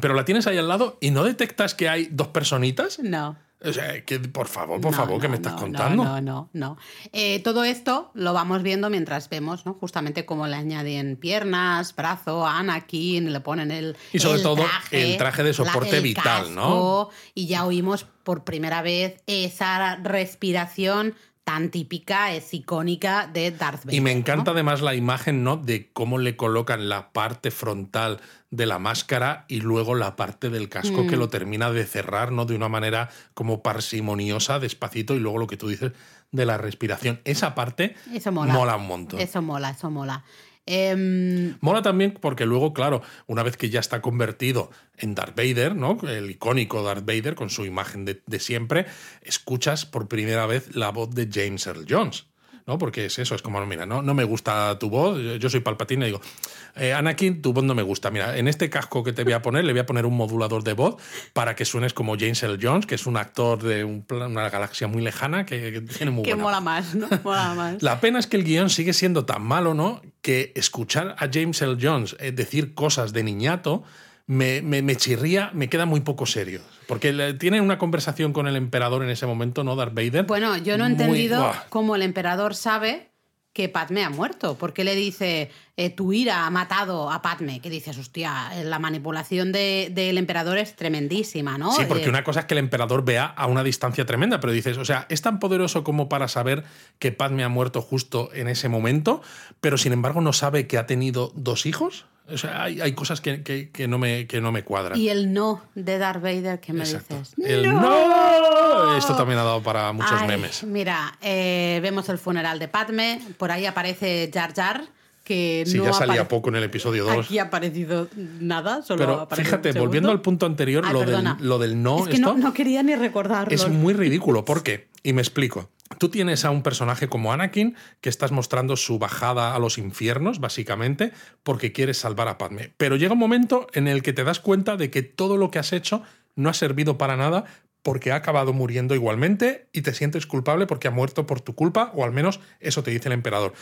[SPEAKER 1] Pero la tienes ahí al lado y no detectas que hay dos personitas.
[SPEAKER 2] No.
[SPEAKER 1] O sea, que por favor, por favor, ¿qué me estás contando?
[SPEAKER 2] No, no, no. Eh, todo esto lo vamos viendo mientras vemos, ¿no? Justamente cómo le añaden piernas, brazo a Anakin, le ponen el.
[SPEAKER 1] Y sobre todo el traje de soporte vital, ¿no?
[SPEAKER 2] Y ya oímos por primera vez esa respiración tan típica, es icónica de Darth Vader.
[SPEAKER 1] Y me encanta además la imagen, ¿no? De cómo le colocan la parte frontal de la máscara y luego la parte del casco que mm. lo termina de cerrar, ¿no? De una manera como parsimoniosa, despacito, y luego lo que tú dices de la respiración. Esa parte mola. un montón.
[SPEAKER 2] Eso mola, eso mola. Em,
[SPEAKER 1] mola también porque luego, claro, una vez que ya está convertido en Darth Vader, ¿no? El icónico Darth Vader con su imagen de, de siempre, escuchas por primera vez la voz de James Earl Jones. ¿No? Porque es eso, es como, mira, no, no me gusta tu voz, yo soy Palpatine y digo, eh, Anakin, tu voz no me gusta. Mira, en este casco que te voy a poner, le voy a poner un modulador de voz para que suenes como James L. Jones, que es un actor de una galaxia muy lejana que, tiene muy
[SPEAKER 2] Que mola más, ¿no? Mola más.
[SPEAKER 1] La pena es que el guion sigue siendo tan malo, ¿no? Que escuchar a James L. Jones eh, decir cosas de niñato me, me, chirría, me queda muy poco serio. Porque tiene una conversación con el emperador en ese momento, ¿no? Darth Vader.
[SPEAKER 2] Bueno, yo no he entendido cómo el emperador sabe que Padme ha muerto. Porque le dice, eh, tu ira ha matado a Padme. Que dices, hostia, la manipulación del emperador es tremendísima, ¿no?
[SPEAKER 1] Sí, porque
[SPEAKER 2] Eh,
[SPEAKER 1] una cosa es que el emperador vea a una distancia tremenda, pero dices, o sea, es tan poderoso como para saber que Padme ha muerto justo en ese momento, pero sin embargo no sabe que ha tenido dos hijos. O sea, hay, hay cosas que, que- que no me, que no me cuadran.
[SPEAKER 2] Y el no de Darth Vader, ¿qué me
[SPEAKER 1] Exacto.
[SPEAKER 2] dices?
[SPEAKER 1] El no. Esto también ha dado para muchos
[SPEAKER 2] Ay,
[SPEAKER 1] memes.
[SPEAKER 2] Mira, eh, vemos el funeral de Padme, por ahí aparece Jar Jar, que
[SPEAKER 1] Sí,
[SPEAKER 2] no
[SPEAKER 1] ya
[SPEAKER 2] ha
[SPEAKER 1] salía poco en el episodio 2.
[SPEAKER 2] Aquí ha aparecido nada, solo ha
[SPEAKER 1] Pero
[SPEAKER 2] aparecido
[SPEAKER 1] fíjate, volviendo al punto anterior,
[SPEAKER 2] Ay,
[SPEAKER 1] lo, del, lo del no,
[SPEAKER 2] es que
[SPEAKER 1] esto
[SPEAKER 2] no, no quería ni recordarlo.
[SPEAKER 1] es muy ridículo. ¿Por qué? Y me explico. Tú tienes a un personaje como Anakin que estás mostrando su bajada a los infiernos, básicamente, porque quieres salvar a Padme. Pero llega un momento en el que te das cuenta de que todo lo que has hecho no ha servido para nada porque ha acabado muriendo igualmente y te sientes culpable porque ha muerto por tu culpa, o al menos eso te dice el emperador.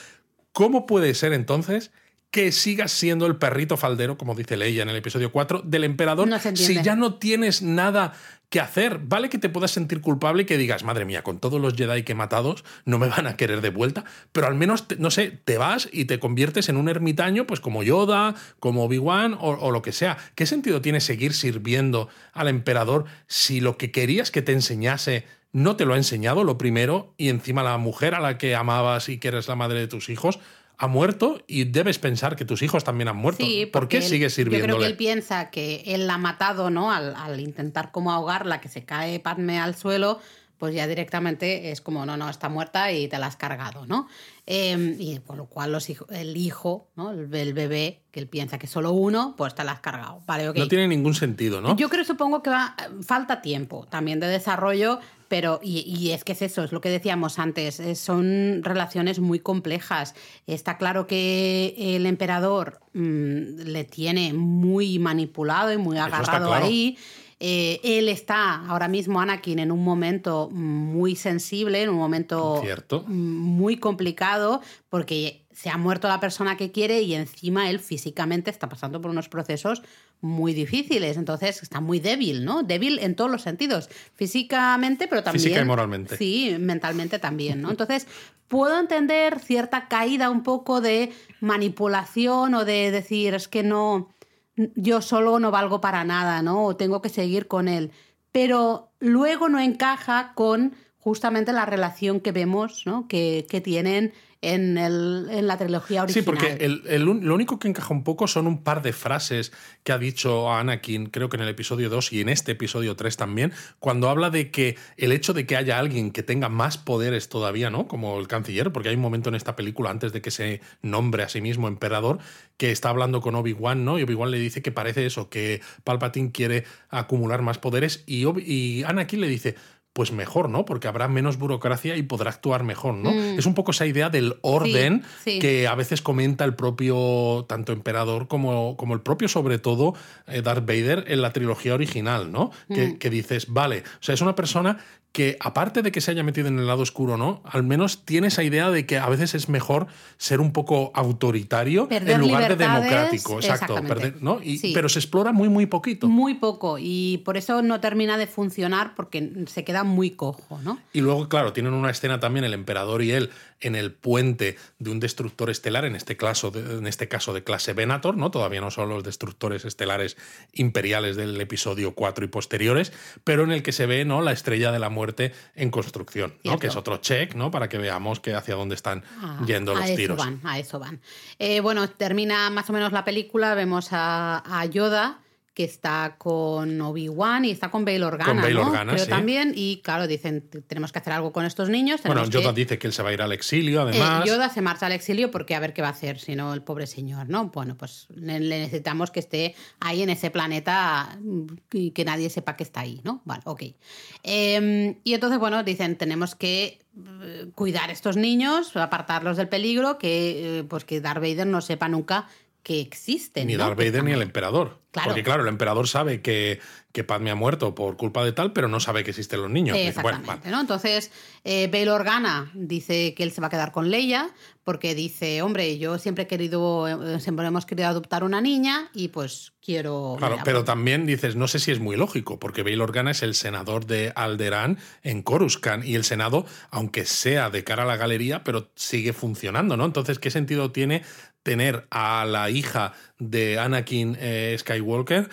[SPEAKER 1] ¿Cómo puede ser entonces que sigas siendo el perrito faldero, como dice Leia en el episodio 4, del emperador
[SPEAKER 2] No
[SPEAKER 1] si ya no tienes nada que hacer? Vale que te puedas sentir culpable y que digas, madre mía, con todos los Jedi que he matado no me van a querer de vuelta, pero al menos, no sé, te vas y te conviertes en un ermitaño, pues como Yoda, como Obi-Wan o, o lo que sea. ¿Qué sentido tiene seguir sirviendo al emperador si lo que querías que te enseñase no te lo ha enseñado, lo primero, y encima la mujer a la que amabas y que eres la madre de tus hijos? Ha muerto y debes pensar que tus hijos también han muerto.
[SPEAKER 2] Sí,
[SPEAKER 1] ¿Por qué
[SPEAKER 2] él-
[SPEAKER 1] sigues
[SPEAKER 2] Yo creo que
[SPEAKER 1] sirviéndole?
[SPEAKER 2] él piensa que él la ha matado, ¿no? Al, al intentar como ahogarla, que se cae Padme al suelo, pues ya directamente es como, no, no, está muerta y te la has cargado, ¿no? Eh, y con lo cual los hijo- el hijo, ¿no? El, el bebé, que él piensa que solo uno, pues te la has cargado. Vale.
[SPEAKER 1] No tiene ningún sentido, ¿no?
[SPEAKER 2] Yo creo, supongo que va, falta tiempo también de desarrollo, pero, y, y es que es eso, es lo que decíamos antes, eh, son relaciones muy complejas. Está claro que el emperador mm, le tiene muy manipulado y muy agarrado
[SPEAKER 1] claro.
[SPEAKER 2] ahí. Eh, él está ahora mismo, Anakin, en un momento muy sensible, en un momento
[SPEAKER 1] Cierto.
[SPEAKER 2] muy complicado, porque se ha muerto la persona que quiere y encima él físicamente está pasando por unos procesos muy difíciles. Entonces está muy débil, ¿no? Débil en todos los sentidos. Físicamente, pero también.
[SPEAKER 1] Física y moralmente.
[SPEAKER 2] Sí, mentalmente también, ¿no? Entonces, puedo entender cierta caída un poco de manipulación o de decir, es que no. Yo solo no valgo para nada, ¿no? O tengo que seguir con él. Pero luego no encaja con justamente la relación que vemos, ¿no? Que, que tienen en, el, en la trilogía
[SPEAKER 1] Sí,
[SPEAKER 2] original.
[SPEAKER 1] porque el- el lo único que encaja un poco son un par de frases que ha dicho Anakin, creo que en el episodio 2 y en este episodio 3 también, cuando habla de que el hecho de que haya alguien que tenga más poderes todavía, ¿no? Como el canciller, porque hay un momento en esta película, antes de que se nombre a sí mismo emperador, que está hablando con Obi-Wan, ¿no? Y Obi-Wan le dice que parece eso, que Palpatine quiere acumular más poderes y, Obi- y Anakin le dice pues mejor, ¿no? Porque habrá menos burocracia y podrá actuar mejor, ¿no? Es un poco esa idea del orden
[SPEAKER 2] Mm. sí.
[SPEAKER 1] que a veces comenta el propio, tanto emperador como, como el propio, sobre todo, eh, Darth Vader en la trilogía original, ¿no? Que,
[SPEAKER 2] Mm.
[SPEAKER 1] que dices, vale, o sea, es una persona que aparte de que se haya metido en el lado oscuro, ¿no? Al menos tiene esa idea de que a veces es mejor ser un poco autoritario
[SPEAKER 2] Perder
[SPEAKER 1] en lugar de democrático, exacto,
[SPEAKER 2] exactamente.
[SPEAKER 1] perder- ¿no? Y-
[SPEAKER 2] Sí.
[SPEAKER 1] Pero se explora muy, muy poquito.
[SPEAKER 2] Muy poco. Y por eso no termina de funcionar porque se queda muy cojo, ¿no?
[SPEAKER 1] Y luego, claro, tienen una escena también el emperador y él en el puente de un destructor estelar, en este caso de, en este caso de clase Venator, ¿no? Todavía no son los destructores estelares imperiales del episodio 4 y posteriores, pero en el que se ve, ¿no? La estrella de la muerte en construcción, ¿no? Que es otro check, ¿no? Para que veamos que hacia dónde están
[SPEAKER 2] Ah,
[SPEAKER 1] yendo
[SPEAKER 2] a
[SPEAKER 1] los
[SPEAKER 2] eso
[SPEAKER 1] tiros.
[SPEAKER 2] van, a eso van. Eh, bueno, termina más o menos la película, vemos a, a Yoda que está con Obi-Wan y está con Bail Organa,
[SPEAKER 1] Con Bail
[SPEAKER 2] ¿no?
[SPEAKER 1] Organa,
[SPEAKER 2] Creo
[SPEAKER 1] sí.
[SPEAKER 2] también, y claro, dicen, "T- tenemos que hacer algo con estos niños.
[SPEAKER 1] Bueno,
[SPEAKER 2] que-
[SPEAKER 1] Yoda dice que él se va a ir al exilio,
[SPEAKER 2] Eh,
[SPEAKER 1] además.
[SPEAKER 2] Yoda se marcha al exilio porque a ver qué va a hacer, si no el pobre señor, ¿no? Bueno, pues le, necesitamos que esté ahí en ese planeta mm, y que nadie sepa que está ahí, ¿no? Vale, ok. Eh, y entonces, bueno, dicen, tenemos que eh, cuidar a estos niños, apartarlos del peligro, que eh, pues que Darth Vader no sepa nunca que existen.
[SPEAKER 1] Ni
[SPEAKER 2] ¿no?
[SPEAKER 1] Darth Vader ni el emperador.
[SPEAKER 2] Claro.
[SPEAKER 1] Porque claro, el emperador sabe que, que Padme ha muerto por culpa de tal, pero no sabe que existen los niños. Bueno,
[SPEAKER 2] Exactamente,
[SPEAKER 1] vale.
[SPEAKER 2] ¿no? Entonces, eh, Bail Organa dice que él se va a quedar con Leia porque dice, hombre, yo siempre he querido, eh, siempre hemos querido adoptar una niña y pues quiero...
[SPEAKER 1] Claro,
[SPEAKER 2] mira,
[SPEAKER 1] pero
[SPEAKER 2] pues,
[SPEAKER 1] también dices, no sé si es muy lógico, porque Bail Organa es el senador de Alderaan en Coruscant y el Senado, aunque sea de cara a la galería, pero sigue funcionando, ¿no? Entonces, ¿qué sentido tiene tener a la hija de Anakin eh, Skywalker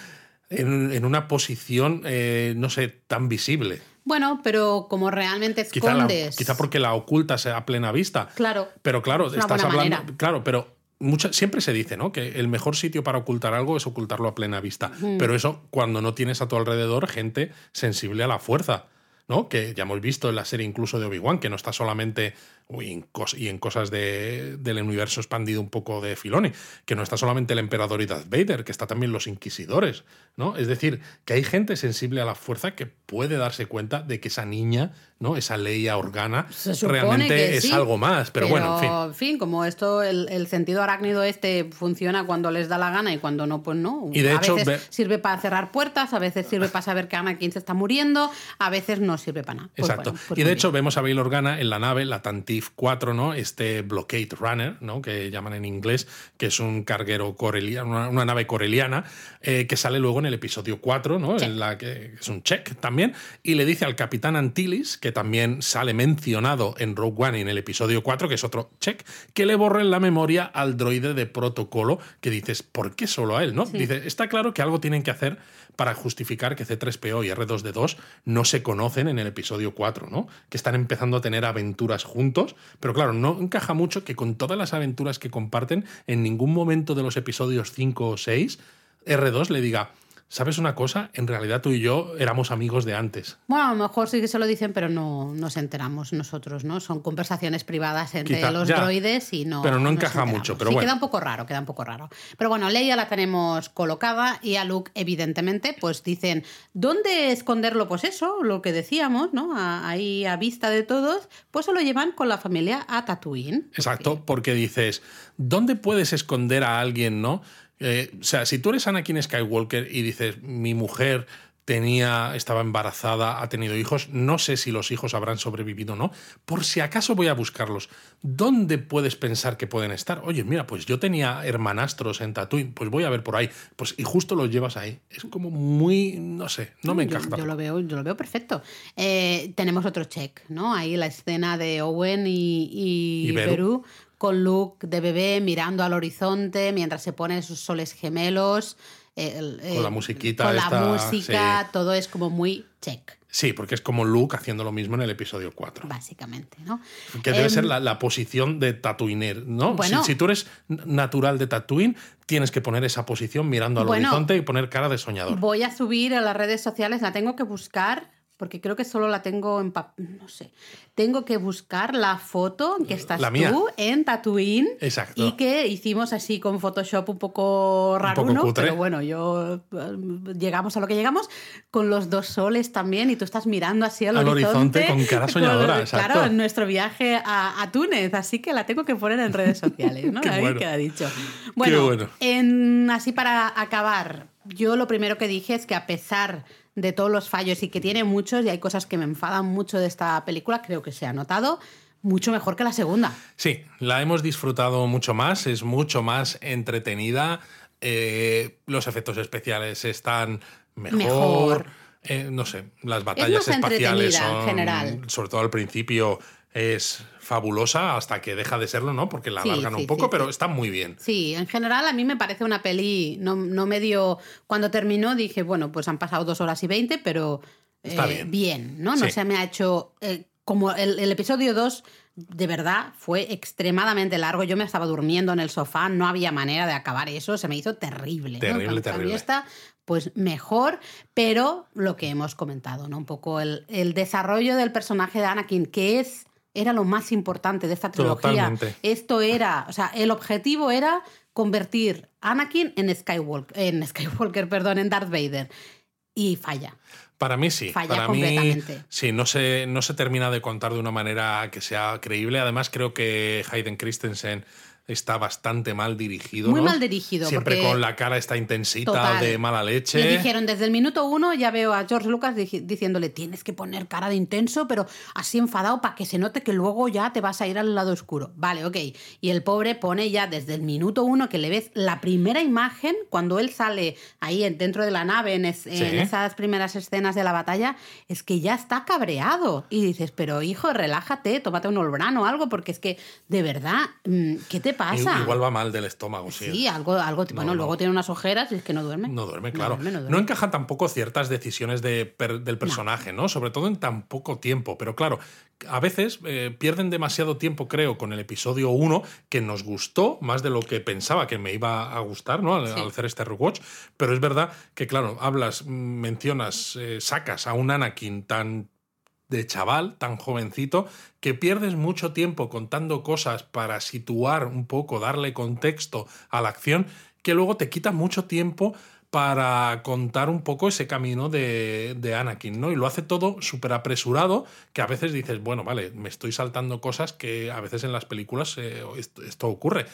[SPEAKER 1] en, en una posición, eh, no sé, tan visible?
[SPEAKER 2] Bueno, pero como realmente
[SPEAKER 1] Quizá, la-
[SPEAKER 2] escondes...
[SPEAKER 1] quizá porque la ocultas a plena vista.
[SPEAKER 2] Claro.
[SPEAKER 1] Pero claro,
[SPEAKER 2] Es
[SPEAKER 1] estás hablando.
[SPEAKER 2] manera.
[SPEAKER 1] Claro, pero mucha- siempre se dice, ¿no? Que el mejor sitio para ocultar algo es ocultarlo a plena vista. Pero eso cuando no tienes a tu alrededor gente sensible a la fuerza. ¿no? Que ya hemos visto en la serie incluso de Obi-Wan, que no está solamente. Uy, en cos- y en cosas de- del universo expandido un poco de Filoni, que no está solamente el emperador y Darth Vader, que está también los inquisidores, ¿no? Es decir, que hay gente sensible a la fuerza que puede darse cuenta de que esa niña, ¿no? Esa Leia Organa, realmente es
[SPEAKER 2] sí,
[SPEAKER 1] algo más. Pero, bueno, en fin.
[SPEAKER 2] como esto, el, el sentido arácnido este funciona cuando les da la gana y cuando no, pues no.
[SPEAKER 1] Y de
[SPEAKER 2] a
[SPEAKER 1] hecho,
[SPEAKER 2] veces
[SPEAKER 1] ve-
[SPEAKER 2] sirve para cerrar puertas, a veces sirve para saber que Anakin se está muriendo, a veces no sirve para nada. Pues
[SPEAKER 1] Exacto.
[SPEAKER 2] bueno, pues
[SPEAKER 1] y de hecho
[SPEAKER 2] bien.
[SPEAKER 1] vemos a Bail Organa en la nave, la Tantif 4, ¿no? Este Blockade Runner, ¿no? Que llaman en inglés, que es un carguero coreliano, una, una nave coreliana, eh, que sale luego en el episodio 4, ¿no?
[SPEAKER 2] Check.
[SPEAKER 1] En la que es un check también, y le dice al capitán Antilles, que también sale mencionado en Rogue One y en el episodio 4, que es otro check, que le borren la memoria al droide de protocolo, que dices, ¿por qué solo a él, no? Dice, está claro que algo tienen que hacer para justificar que C3PO y R2D2 no se conocen en el episodio 4, ¿no? Que están empezando a tener aventuras juntos, pero claro, no encaja mucho que con todas las aventuras que comparten, en ningún momento de los episodios 5 o 6, R2 le diga, ¿sabes una cosa? En realidad tú y yo éramos amigos de antes.
[SPEAKER 2] Bueno, a lo mejor sí que se lo dicen, pero no nos enteramos nosotros, ¿no? Son conversaciones privadas entre
[SPEAKER 1] Quizá,
[SPEAKER 2] los
[SPEAKER 1] ya.
[SPEAKER 2] droides y no.
[SPEAKER 1] Pero no encaja mucho, pero
[SPEAKER 2] sí,
[SPEAKER 1] bueno.
[SPEAKER 2] queda un poco raro, queda un poco raro. Pero bueno, Leia la tenemos colocada y a Luke, evidentemente, pues dicen, ¿dónde esconderlo? Pues eso, lo que decíamos, ¿no? A- ahí a vista de todos, pues se lo llevan con la familia a Tatooine.
[SPEAKER 1] Exacto, porque dices, ¿dónde puedes esconder a alguien, no? Eh, o sea, si tú eres Anakin Skywalker y dices, mi mujer tenía, estaba embarazada, ha tenido hijos, no sé si los hijos habrán sobrevivido o no, por si acaso voy a buscarlos. ¿Dónde puedes pensar que pueden estar? Oye, mira, pues yo tenía hermanastros en Tatooine, pues voy a ver por ahí, pues y justo los llevas ahí. Es como muy, no sé, no me
[SPEAKER 2] Yo-
[SPEAKER 1] encaja.
[SPEAKER 2] Yo,
[SPEAKER 1] tampoco.
[SPEAKER 2] lo veo, yo lo veo perfecto. Eh, tenemos otro check, ¿no? Ahí la escena de Owen y, y,
[SPEAKER 1] Y Beru.
[SPEAKER 2] Beru con Luke de bebé mirando al horizonte mientras se ponen sus soles gemelos. eh, el-
[SPEAKER 1] Con la
[SPEAKER 2] eh,
[SPEAKER 1] musiquita
[SPEAKER 2] Con la música,
[SPEAKER 1] sí.
[SPEAKER 2] todo es como muy check,
[SPEAKER 1] Sí, porque es como Luke haciendo lo mismo en el episodio 4.
[SPEAKER 2] básicamente, ¿no?
[SPEAKER 1] Que debe
[SPEAKER 2] Em,
[SPEAKER 1] ser la, la posición de Tatooiner, ¿no?
[SPEAKER 2] Bueno.
[SPEAKER 1] si, si tú eres natural de Tatooine, tienes que poner esa posición mirando al
[SPEAKER 2] Bueno.
[SPEAKER 1] horizonte y poner cara de soñador.
[SPEAKER 2] Voy a subir a las redes sociales, la tengo que buscar, porque creo que solo la tengo en papel, no sé. Tengo que buscar la foto en que estás
[SPEAKER 1] La mía.
[SPEAKER 2] tú en Tatooine.
[SPEAKER 1] Exacto.
[SPEAKER 2] Y que hicimos así con Photoshop un poco raro,
[SPEAKER 1] cutre.
[SPEAKER 2] Pero bueno, yo eh, llegamos a lo que llegamos con los dos soles también y tú estás mirando así al,
[SPEAKER 1] Al horizonte con cara soñadora,
[SPEAKER 2] Con-
[SPEAKER 1] exacto.
[SPEAKER 2] Claro, en nuestro viaje a, a Túnez, así que la tengo que poner en redes sociales, ¿no?
[SPEAKER 1] Qué
[SPEAKER 2] Ahí
[SPEAKER 1] bueno.
[SPEAKER 2] queda dicho. Bueno,
[SPEAKER 1] bueno.
[SPEAKER 2] en- así para acabar, yo lo primero que dije es que a pesar de todos los fallos y que tiene muchos, y hay cosas que me enfadan mucho de esta película, creo que se ha notado, mucho mejor que la segunda.
[SPEAKER 1] Sí, la hemos disfrutado mucho más, es mucho más entretenida. eh, los efectos especiales están mejor.
[SPEAKER 2] Mejor.
[SPEAKER 1] eh, no sé, las batallas
[SPEAKER 2] más
[SPEAKER 1] espaciales
[SPEAKER 2] entretenida, en
[SPEAKER 1] son,
[SPEAKER 2] general.
[SPEAKER 1] sobre todo al principio, es fabulosa hasta que deja de serlo, ¿no? Porque la
[SPEAKER 2] Sí,
[SPEAKER 1] alargan
[SPEAKER 2] sí,
[SPEAKER 1] un poco,
[SPEAKER 2] sí,
[SPEAKER 1] pero está muy bien.
[SPEAKER 2] Sí, en general a mí me parece una peli, no, no me dio, cuando terminó dije, bueno, pues han pasado dos horas y veinte, pero
[SPEAKER 1] Está
[SPEAKER 2] eh,
[SPEAKER 1] bien.
[SPEAKER 2] ¿no? No
[SPEAKER 1] Sí.
[SPEAKER 2] se me ha hecho, eh, como el, el episodio 2 de verdad fue extremadamente largo, yo me estaba durmiendo en el sofá, no había manera de acabar eso, se me hizo terrible. ¿no?
[SPEAKER 1] Terrible,
[SPEAKER 2] cambio
[SPEAKER 1] terrible.
[SPEAKER 2] esta, pues mejor, pero lo que hemos comentado, ¿no? Un poco el, el desarrollo del personaje de Anakin, que es... Era lo más importante de esta trilogía.
[SPEAKER 1] Totalmente.
[SPEAKER 2] Esto era, o sea, el objetivo era convertir a Anakin en Skywalker, en Skywalker, perdón, en Darth Vader. Y falla.
[SPEAKER 1] Para mí sí.
[SPEAKER 2] Falla
[SPEAKER 1] Para mí
[SPEAKER 2] completamente.
[SPEAKER 1] sí, no se, no se termina de contar de una manera que sea creíble. Además, creo que Hayden Christensen está bastante mal dirigido.
[SPEAKER 2] Muy
[SPEAKER 1] ¿no?
[SPEAKER 2] mal dirigido,
[SPEAKER 1] Siempre con la cara esta intensita
[SPEAKER 2] Total.
[SPEAKER 1] de mala leche.
[SPEAKER 2] Le dijeron desde el minuto uno, ya veo a George Lucas diciéndole, tienes que poner cara de intenso, pero así enfadado para que se note que luego ya te vas a ir al lado oscuro. Vale, ok. Y el pobre pone ya desde el minuto uno que le ves la primera imagen, cuando él sale ahí en- dentro de la nave, en, es- en
[SPEAKER 1] Sí.
[SPEAKER 2] esas primeras escenas de la batalla, es que ya está cabreado. Y dices, pero hijo, relájate, tómate un olbrano o algo, porque es que, de verdad, mm, ¿qué te pasa?
[SPEAKER 1] Igual va mal del estómago, sí.
[SPEAKER 2] Sí, algo, algo bueno,
[SPEAKER 1] no.
[SPEAKER 2] luego tiene unas ojeras y es que no duerme.
[SPEAKER 1] No duerme, claro.
[SPEAKER 2] No, duerme, no
[SPEAKER 1] No
[SPEAKER 2] duerme.
[SPEAKER 1] encajan tampoco ciertas decisiones de per- del personaje, ¿no? Sobre todo en tan poco tiempo. Pero claro, a veces eh, pierden demasiado tiempo, creo, con el episodio 1, que nos gustó más de lo que pensaba que me iba a gustar, ¿no? Al,
[SPEAKER 2] Sí.
[SPEAKER 1] al hacer este rewatch. Pero es verdad que, claro, hablas, mm, mencionas, eh, sacas a un Anakin tan de chaval, tan jovencito, que pierdes mucho tiempo contando cosas para situar un poco, darle contexto a la acción, que luego te quita mucho tiempo para contar un poco ese camino de, Anakin, ¿no? Y lo hace todo súper apresurado, que a veces dices, bueno, vale, me estoy saltando cosas que a veces en las películas eh, esto ocurre,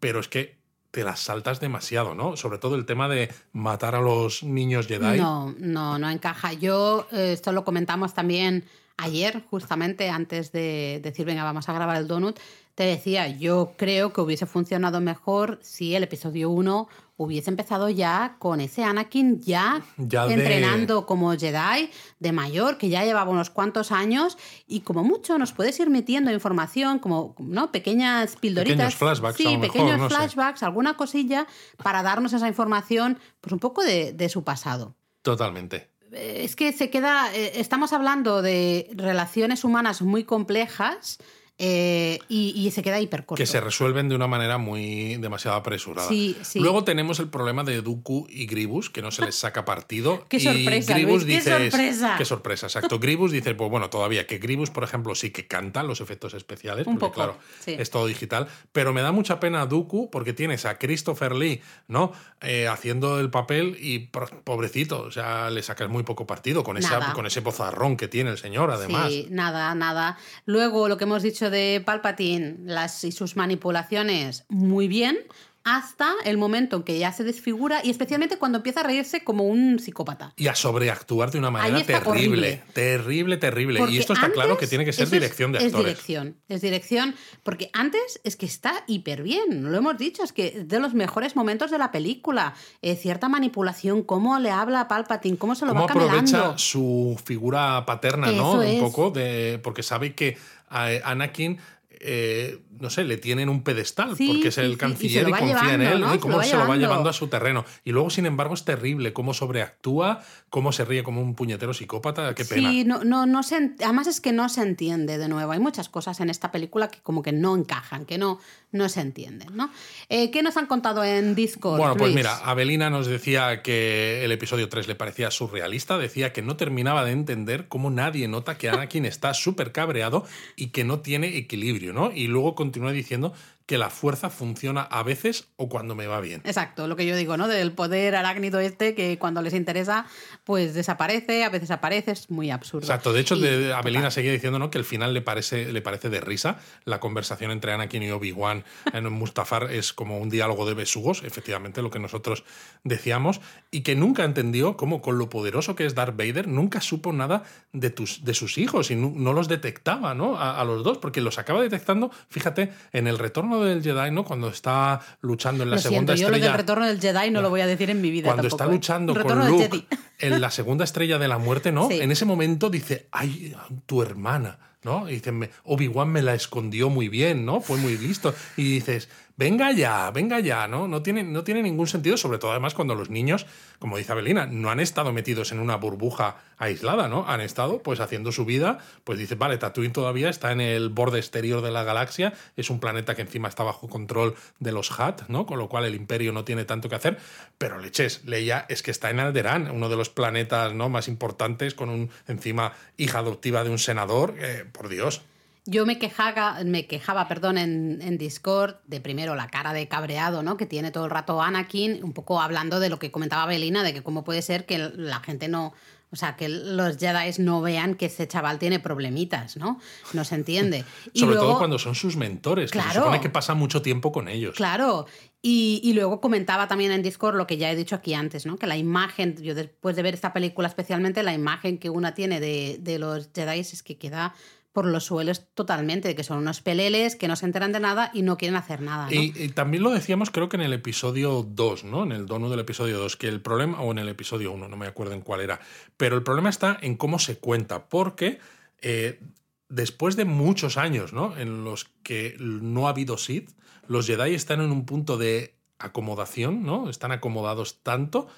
[SPEAKER 1] pero es que te las saltas demasiado, ¿no? Sobre todo el tema de matar a los niños Jedi.
[SPEAKER 2] No, no, no encaja. Yo, eh, esto lo comentamos también ayer, justamente antes de decir, venga, vamos a grabar el donut. Te decía, yo creo que hubiese funcionado mejor si el episodio 1 hubiese empezado ya con ese Anakin ya,
[SPEAKER 1] Ya de-
[SPEAKER 2] entrenando como Jedi de mayor, que ya llevaba unos cuantos años y como mucho nos puedes ir metiendo información, como ¿no? pequeñas pildoritas.
[SPEAKER 1] Pequeños flashbacks,
[SPEAKER 2] Sí,
[SPEAKER 1] mejor,
[SPEAKER 2] pequeños
[SPEAKER 1] no sé.
[SPEAKER 2] flashbacks, alguna cosilla para darnos esa información, pues un poco de, de su pasado.
[SPEAKER 1] Totalmente.
[SPEAKER 2] Eh, Es que se queda. eh, Estamos hablando de relaciones humanas muy complejas eh, y, y se queda hipercorto.
[SPEAKER 1] Que se resuelven de una manera muy demasiado apresurada.
[SPEAKER 2] Sí, sí.
[SPEAKER 1] Luego tenemos el problema de Dooku y Gribus, que no se les saca partido.
[SPEAKER 2] ¡Qué
[SPEAKER 1] y
[SPEAKER 2] sorpresa,
[SPEAKER 1] Gribus
[SPEAKER 2] Luis, qué sorpresa!
[SPEAKER 1] Qué sorpresa, exacto. Gribus dice, pues bueno, todavía que Gribus, por ejemplo, sí que canta los efectos especiales,
[SPEAKER 2] Un
[SPEAKER 1] porque
[SPEAKER 2] poco,
[SPEAKER 1] claro,
[SPEAKER 2] sí.
[SPEAKER 1] es todo digital. Pero me da mucha pena Dooku porque tienes a Christopher Lee, ¿no? Eh, haciendo el papel y pobrecito, o sea, le sacas muy poco partido con, esa, con ese pozarrón que tiene el señor, además.
[SPEAKER 2] Sí, nada, nada. Luego, lo que hemos dicho de Palpatine las, y sus manipulaciones, muy bien, hasta el momento en que ya se desfigura y especialmente cuando empieza a reírse como un psicópata.
[SPEAKER 1] Y a sobreactuar de una manera terrible,
[SPEAKER 2] horrible.
[SPEAKER 1] terrible, terrible.
[SPEAKER 2] Porque
[SPEAKER 1] Y esto está claro que tiene que ser
[SPEAKER 2] es-
[SPEAKER 1] dirección de
[SPEAKER 2] es,
[SPEAKER 1] actores.
[SPEAKER 2] dirección, es dirección, porque antes es que está hiper bien, lo hemos dicho, es que es de los mejores momentos de la película, Eh, cierta manipulación, cómo le habla a Palpatine, cómo se lo
[SPEAKER 1] cómo
[SPEAKER 2] va camelando.
[SPEAKER 1] aprovecha su figura paterna, ¿no?
[SPEAKER 2] Es.
[SPEAKER 1] Un poco de. Porque sabe que a Anakin. Eh, no sé, le tienen un pedestal
[SPEAKER 2] Sí,
[SPEAKER 1] porque es el
[SPEAKER 2] sí,
[SPEAKER 1] canciller
[SPEAKER 2] se
[SPEAKER 1] y, confía en él. Y
[SPEAKER 2] Se lo
[SPEAKER 1] cómo se lo va
[SPEAKER 2] llevando.
[SPEAKER 1] a su terreno. Y luego, sin embargo, es terrible cómo sobreactúa, cómo se ríe como un puñetero psicópata. Qué pena.
[SPEAKER 2] Sí, no, no, no se, además es que no se entiende de nuevo. Hay muchas cosas en esta película que como que no encajan, que no, no se entienden, ¿no? Eh, ¿Qué nos han contado en Discord?
[SPEAKER 1] Bueno, pues mira, Abelina nos decía que el episodio 3 le parecía surrealista, decía que no terminaba de entender cómo nadie nota que Anakin está súper cabreado y que no tiene equilibrio, Y luego continúa diciendo que la fuerza funciona a veces o cuando me va bien.
[SPEAKER 2] Exacto, lo que yo digo, ¿no? Del poder arácnido este que cuando les interesa, pues desaparece, a veces aparece, es muy absurdo.
[SPEAKER 1] Exacto, de hecho,
[SPEAKER 2] Y-
[SPEAKER 1] de, Abelina
[SPEAKER 2] total.
[SPEAKER 1] seguía diciendo ¿no? que el final le parece, le parece de risa. La conversación entre Anakin y Obi-Wan en Mustafar es como un diálogo de besugos, efectivamente, lo que nosotros decíamos, y que nunca entendió cómo, con lo poderoso que es Darth Vader, nunca supo nada de, tus, de sus hijos y no, no los detectaba ¿no? A, a los dos, porque los acaba detectando, fíjate, en el retorno del Jedi, ¿no? cuando está luchando en la
[SPEAKER 2] Lo
[SPEAKER 1] segunda
[SPEAKER 2] siento, yo lo
[SPEAKER 1] estrella.
[SPEAKER 2] del retorno del Jedi no lo voy a decir en mi vida.
[SPEAKER 1] Cuando
[SPEAKER 2] tampoco,
[SPEAKER 1] está
[SPEAKER 2] ¿eh?
[SPEAKER 1] luchando con Luke
[SPEAKER 2] Jedi.
[SPEAKER 1] en la segunda estrella de la muerte, ¿no?
[SPEAKER 2] Sí.
[SPEAKER 1] En ese momento dice, ay, tu hermana, ¿no? Y dice, "Me- Obi-Wan me la escondió muy bien, ¿no? Fue muy listo. Y dices, venga ya, venga ya, ¿no? No tiene, no tiene ningún sentido, sobre todo además cuando los niños, como dice Abelina, no han estado metidos en una burbuja aislada, ¿no? Han estado pues haciendo su vida, pues dices, vale, Tatooine todavía está en el borde exterior de la galaxia, es un planeta que encima está bajo control de los Hat, ¿no? Con lo cual el imperio no tiene tanto que hacer, pero leches, Leia es que está en Alderaan, uno de los planetas ¿no? más importantes, con un encima hija adoptiva de un senador, eh, por Dios.
[SPEAKER 2] Yo me quejaba, me quejaba perdón, en, en Discord de primero la cara de cabreado ¿no? que tiene todo el rato Anakin, un poco hablando de lo que comentaba Belina, de que cómo puede ser que la gente no, O sea, que los Jedi no vean que ese chaval tiene problemitas, ¿no? No se entiende.
[SPEAKER 1] Y Sobre todo cuando son sus mentores, claro, que se supone que pasa mucho tiempo con ellos.
[SPEAKER 2] Claro. Y, y, luego comentaba también en Discord lo que ya he dicho aquí antes, ¿no? Que la imagen, yo después de ver esta película especialmente, la imagen que una tiene de, de los Jedi es que queda por los suelos totalmente, que son unos peleles que no se enteran de nada y no quieren hacer nada.
[SPEAKER 1] Y, también lo decíamos creo que en el episodio 2, ¿no? En el dono del episodio 2, que el problema, o en el episodio 1, no me acuerdo en cuál era, pero el problema está en cómo se cuenta, porque eh, después de muchos años, ¿no? En los que no ha habido Sith, los Jedi están en un punto de acomodación, ¿no? Están acomodados tanto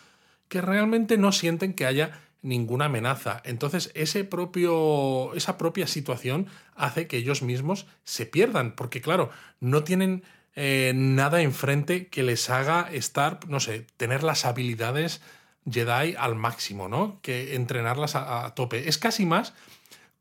[SPEAKER 1] que realmente no sienten que haya ninguna amenaza. Entonces, ese propio, esa propia situación hace que ellos mismos se pierdan, porque claro, no tienen eh, nada enfrente que les haga estar, no sé, tener las habilidades Jedi al máximo, ¿no? Que entrenarlas a, tope. Es casi más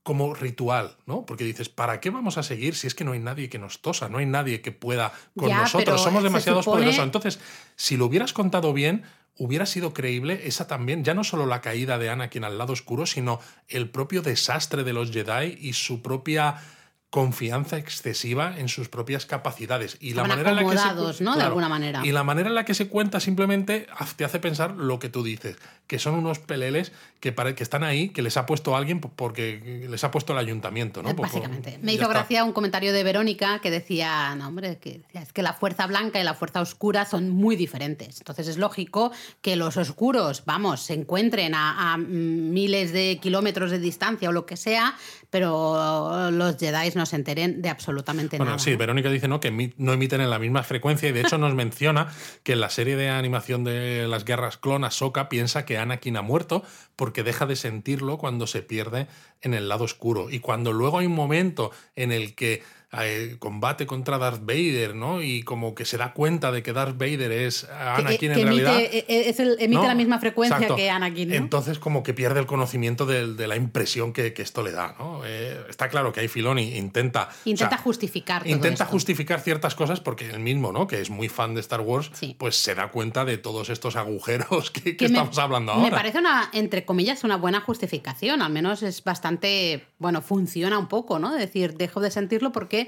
[SPEAKER 1] como ritual, ¿no? Porque dices, ¿para qué vamos a seguir si es que no hay nadie que nos tosa, no hay nadie que pueda con nosotros, somos demasiados poderosos? Entonces, si lo hubieras contado bien, hubiera sido creíble esa también, ya no solo la caída de Anakin al lado oscuro, sino el propio desastre de los Jedi y su propia confianza excesiva en sus propias capacidades y la manera en la que se,
[SPEAKER 2] ¿no? de alguna manera.
[SPEAKER 1] Y la manera en la que se cuenta simplemente te hace pensar lo que tú dices, que son unos peleles que, que están ahí, que les ha puesto alguien porque les ha puesto el ayuntamiento, ¿no?
[SPEAKER 2] Básicamente. Me hizo gracia un comentario de Verónica que decía, no, hombre, que es que la fuerza blanca y la fuerza oscura son muy diferentes. Entonces es lógico que los oscuros, vamos, se encuentren a, miles de kilómetros de distancia o lo que sea, pero los Jedi no se enteren de absolutamente
[SPEAKER 1] nada.
[SPEAKER 2] Bueno,
[SPEAKER 1] sí, Verónica dice ¿no? que no emiten en la misma frecuencia y de hecho nos menciona que en la serie de animación de las guerras clon, Ahsoka piensa que Anakin ha muerto porque deja de sentirlo cuando se pierde en el lado oscuro. Y cuando luego hay un momento en el que combate contra Darth Vader, ¿no? Y como que se da cuenta de que Darth Vader es Anakin en realidad.
[SPEAKER 2] Eh, eh, emite la misma frecuencia que Anakin.
[SPEAKER 1] Entonces, como que pierde el conocimiento de, la impresión que, esto le da, ¿no? está claro que hay Filoni intenta.
[SPEAKER 2] Intenta justificar.
[SPEAKER 1] intenta justificar ciertas cosas porque él mismo, ¿no? Que es muy fan de Star Wars, pues se da cuenta de todos estos agujeros que, estamos hablando ahora.
[SPEAKER 2] Me parece una, entre comillas, una buena justificación. Al menos es bastante. Bueno, funciona un poco, ¿no? Es decir, dejo de sentirlo porque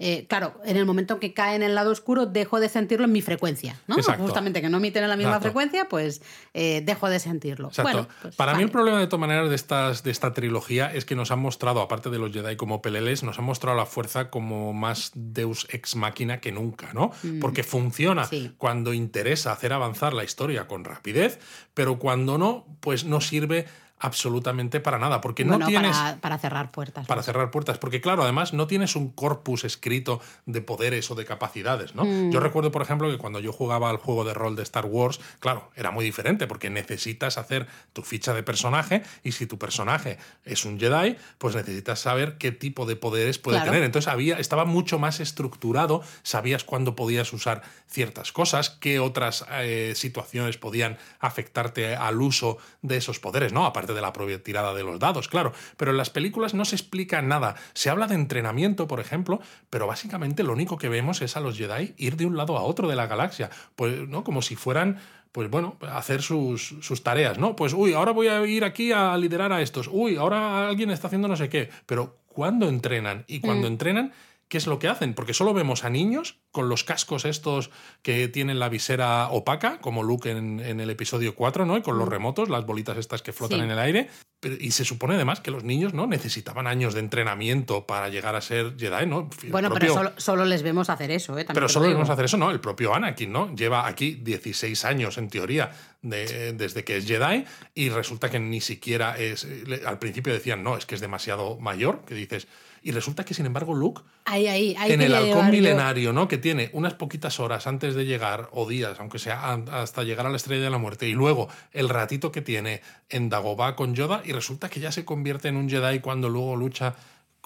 [SPEAKER 2] eh, claro, en el momento en que cae en el lado oscuro, dejo de sentirlo en mi frecuencia, ¿no? Justamente que no emiten en la misma frecuencia, pues eh, dejo de sentirlo.
[SPEAKER 1] Pues Para mí el problema de todas maneras de, estas, de esta trilogía es que nos han mostrado, aparte de los Jedi como peleles, nos han mostrado la fuerza como más Deus ex máquina que nunca, ¿no? Mm. Porque funciona cuando interesa hacer avanzar la historia con rapidez, pero cuando no, pues no sirve absolutamente para nada, porque no tienes...
[SPEAKER 2] Para, cerrar puertas.
[SPEAKER 1] Para cerrar puertas, porque claro, además no tienes un corpus escrito de poderes o de capacidades, ¿no? Mm. Yo recuerdo, por ejemplo, que cuando yo jugaba al juego de rol de Star Wars, claro, era muy diferente, porque necesitas hacer tu ficha de personaje y si tu personaje es un Jedi, pues necesitas saber qué tipo de poderes puede tener. Entonces había, estaba mucho más estructurado, sabías cuándo podías usar ciertas cosas, qué otras eh, situaciones podían afectarte al uso de esos poderes, ¿no? Aparte de la propia tirada de los dados, claro. Pero en las películas no se explica nada. Se habla de entrenamiento, por ejemplo, pero básicamente lo único que vemos es a los Jedi ir de un lado a otro de la galaxia. Pues, ¿no? Como si fueran pues bueno, hacer sus, sus, tareas, ¿no? Pues, uy, ahora voy a ir aquí a liderar a estos, uy, ahora alguien está haciendo no sé qué, pero ¿cuándo entrenan? Y cuando mm. entrenan, ¿qué es lo que hacen? Porque solo vemos a niños con los cascos estos que tienen la visera opaca, como Luke en, el episodio 4, ¿no? Y con los mm. remotos, las bolitas estas que flotan en el aire. y se supone además que los niños, ¿no? Necesitaban años de entrenamiento para llegar a ser Jedi, ¿no?
[SPEAKER 2] bueno, pero solo, les vemos hacer eso, ¿eh?
[SPEAKER 1] pero solo les vemos hacer eso, ¿no? El propio Anakin, ¿no? Lleva aquí 16 años, en teoría, desde que es Jedi y resulta que ni siquiera es... Al principio decían, no, es que es demasiado mayor, que dices y resulta que, sin embargo, Luke,
[SPEAKER 2] en
[SPEAKER 1] el halcón milenario, ¿no? Que tiene unas poquitas horas antes de llegar, o días, aunque sea hasta llegar a la estrella de la muerte, y luego el ratito que tiene en Dagobah con Yoda, y resulta que ya se convierte en un Jedi cuando luego lucha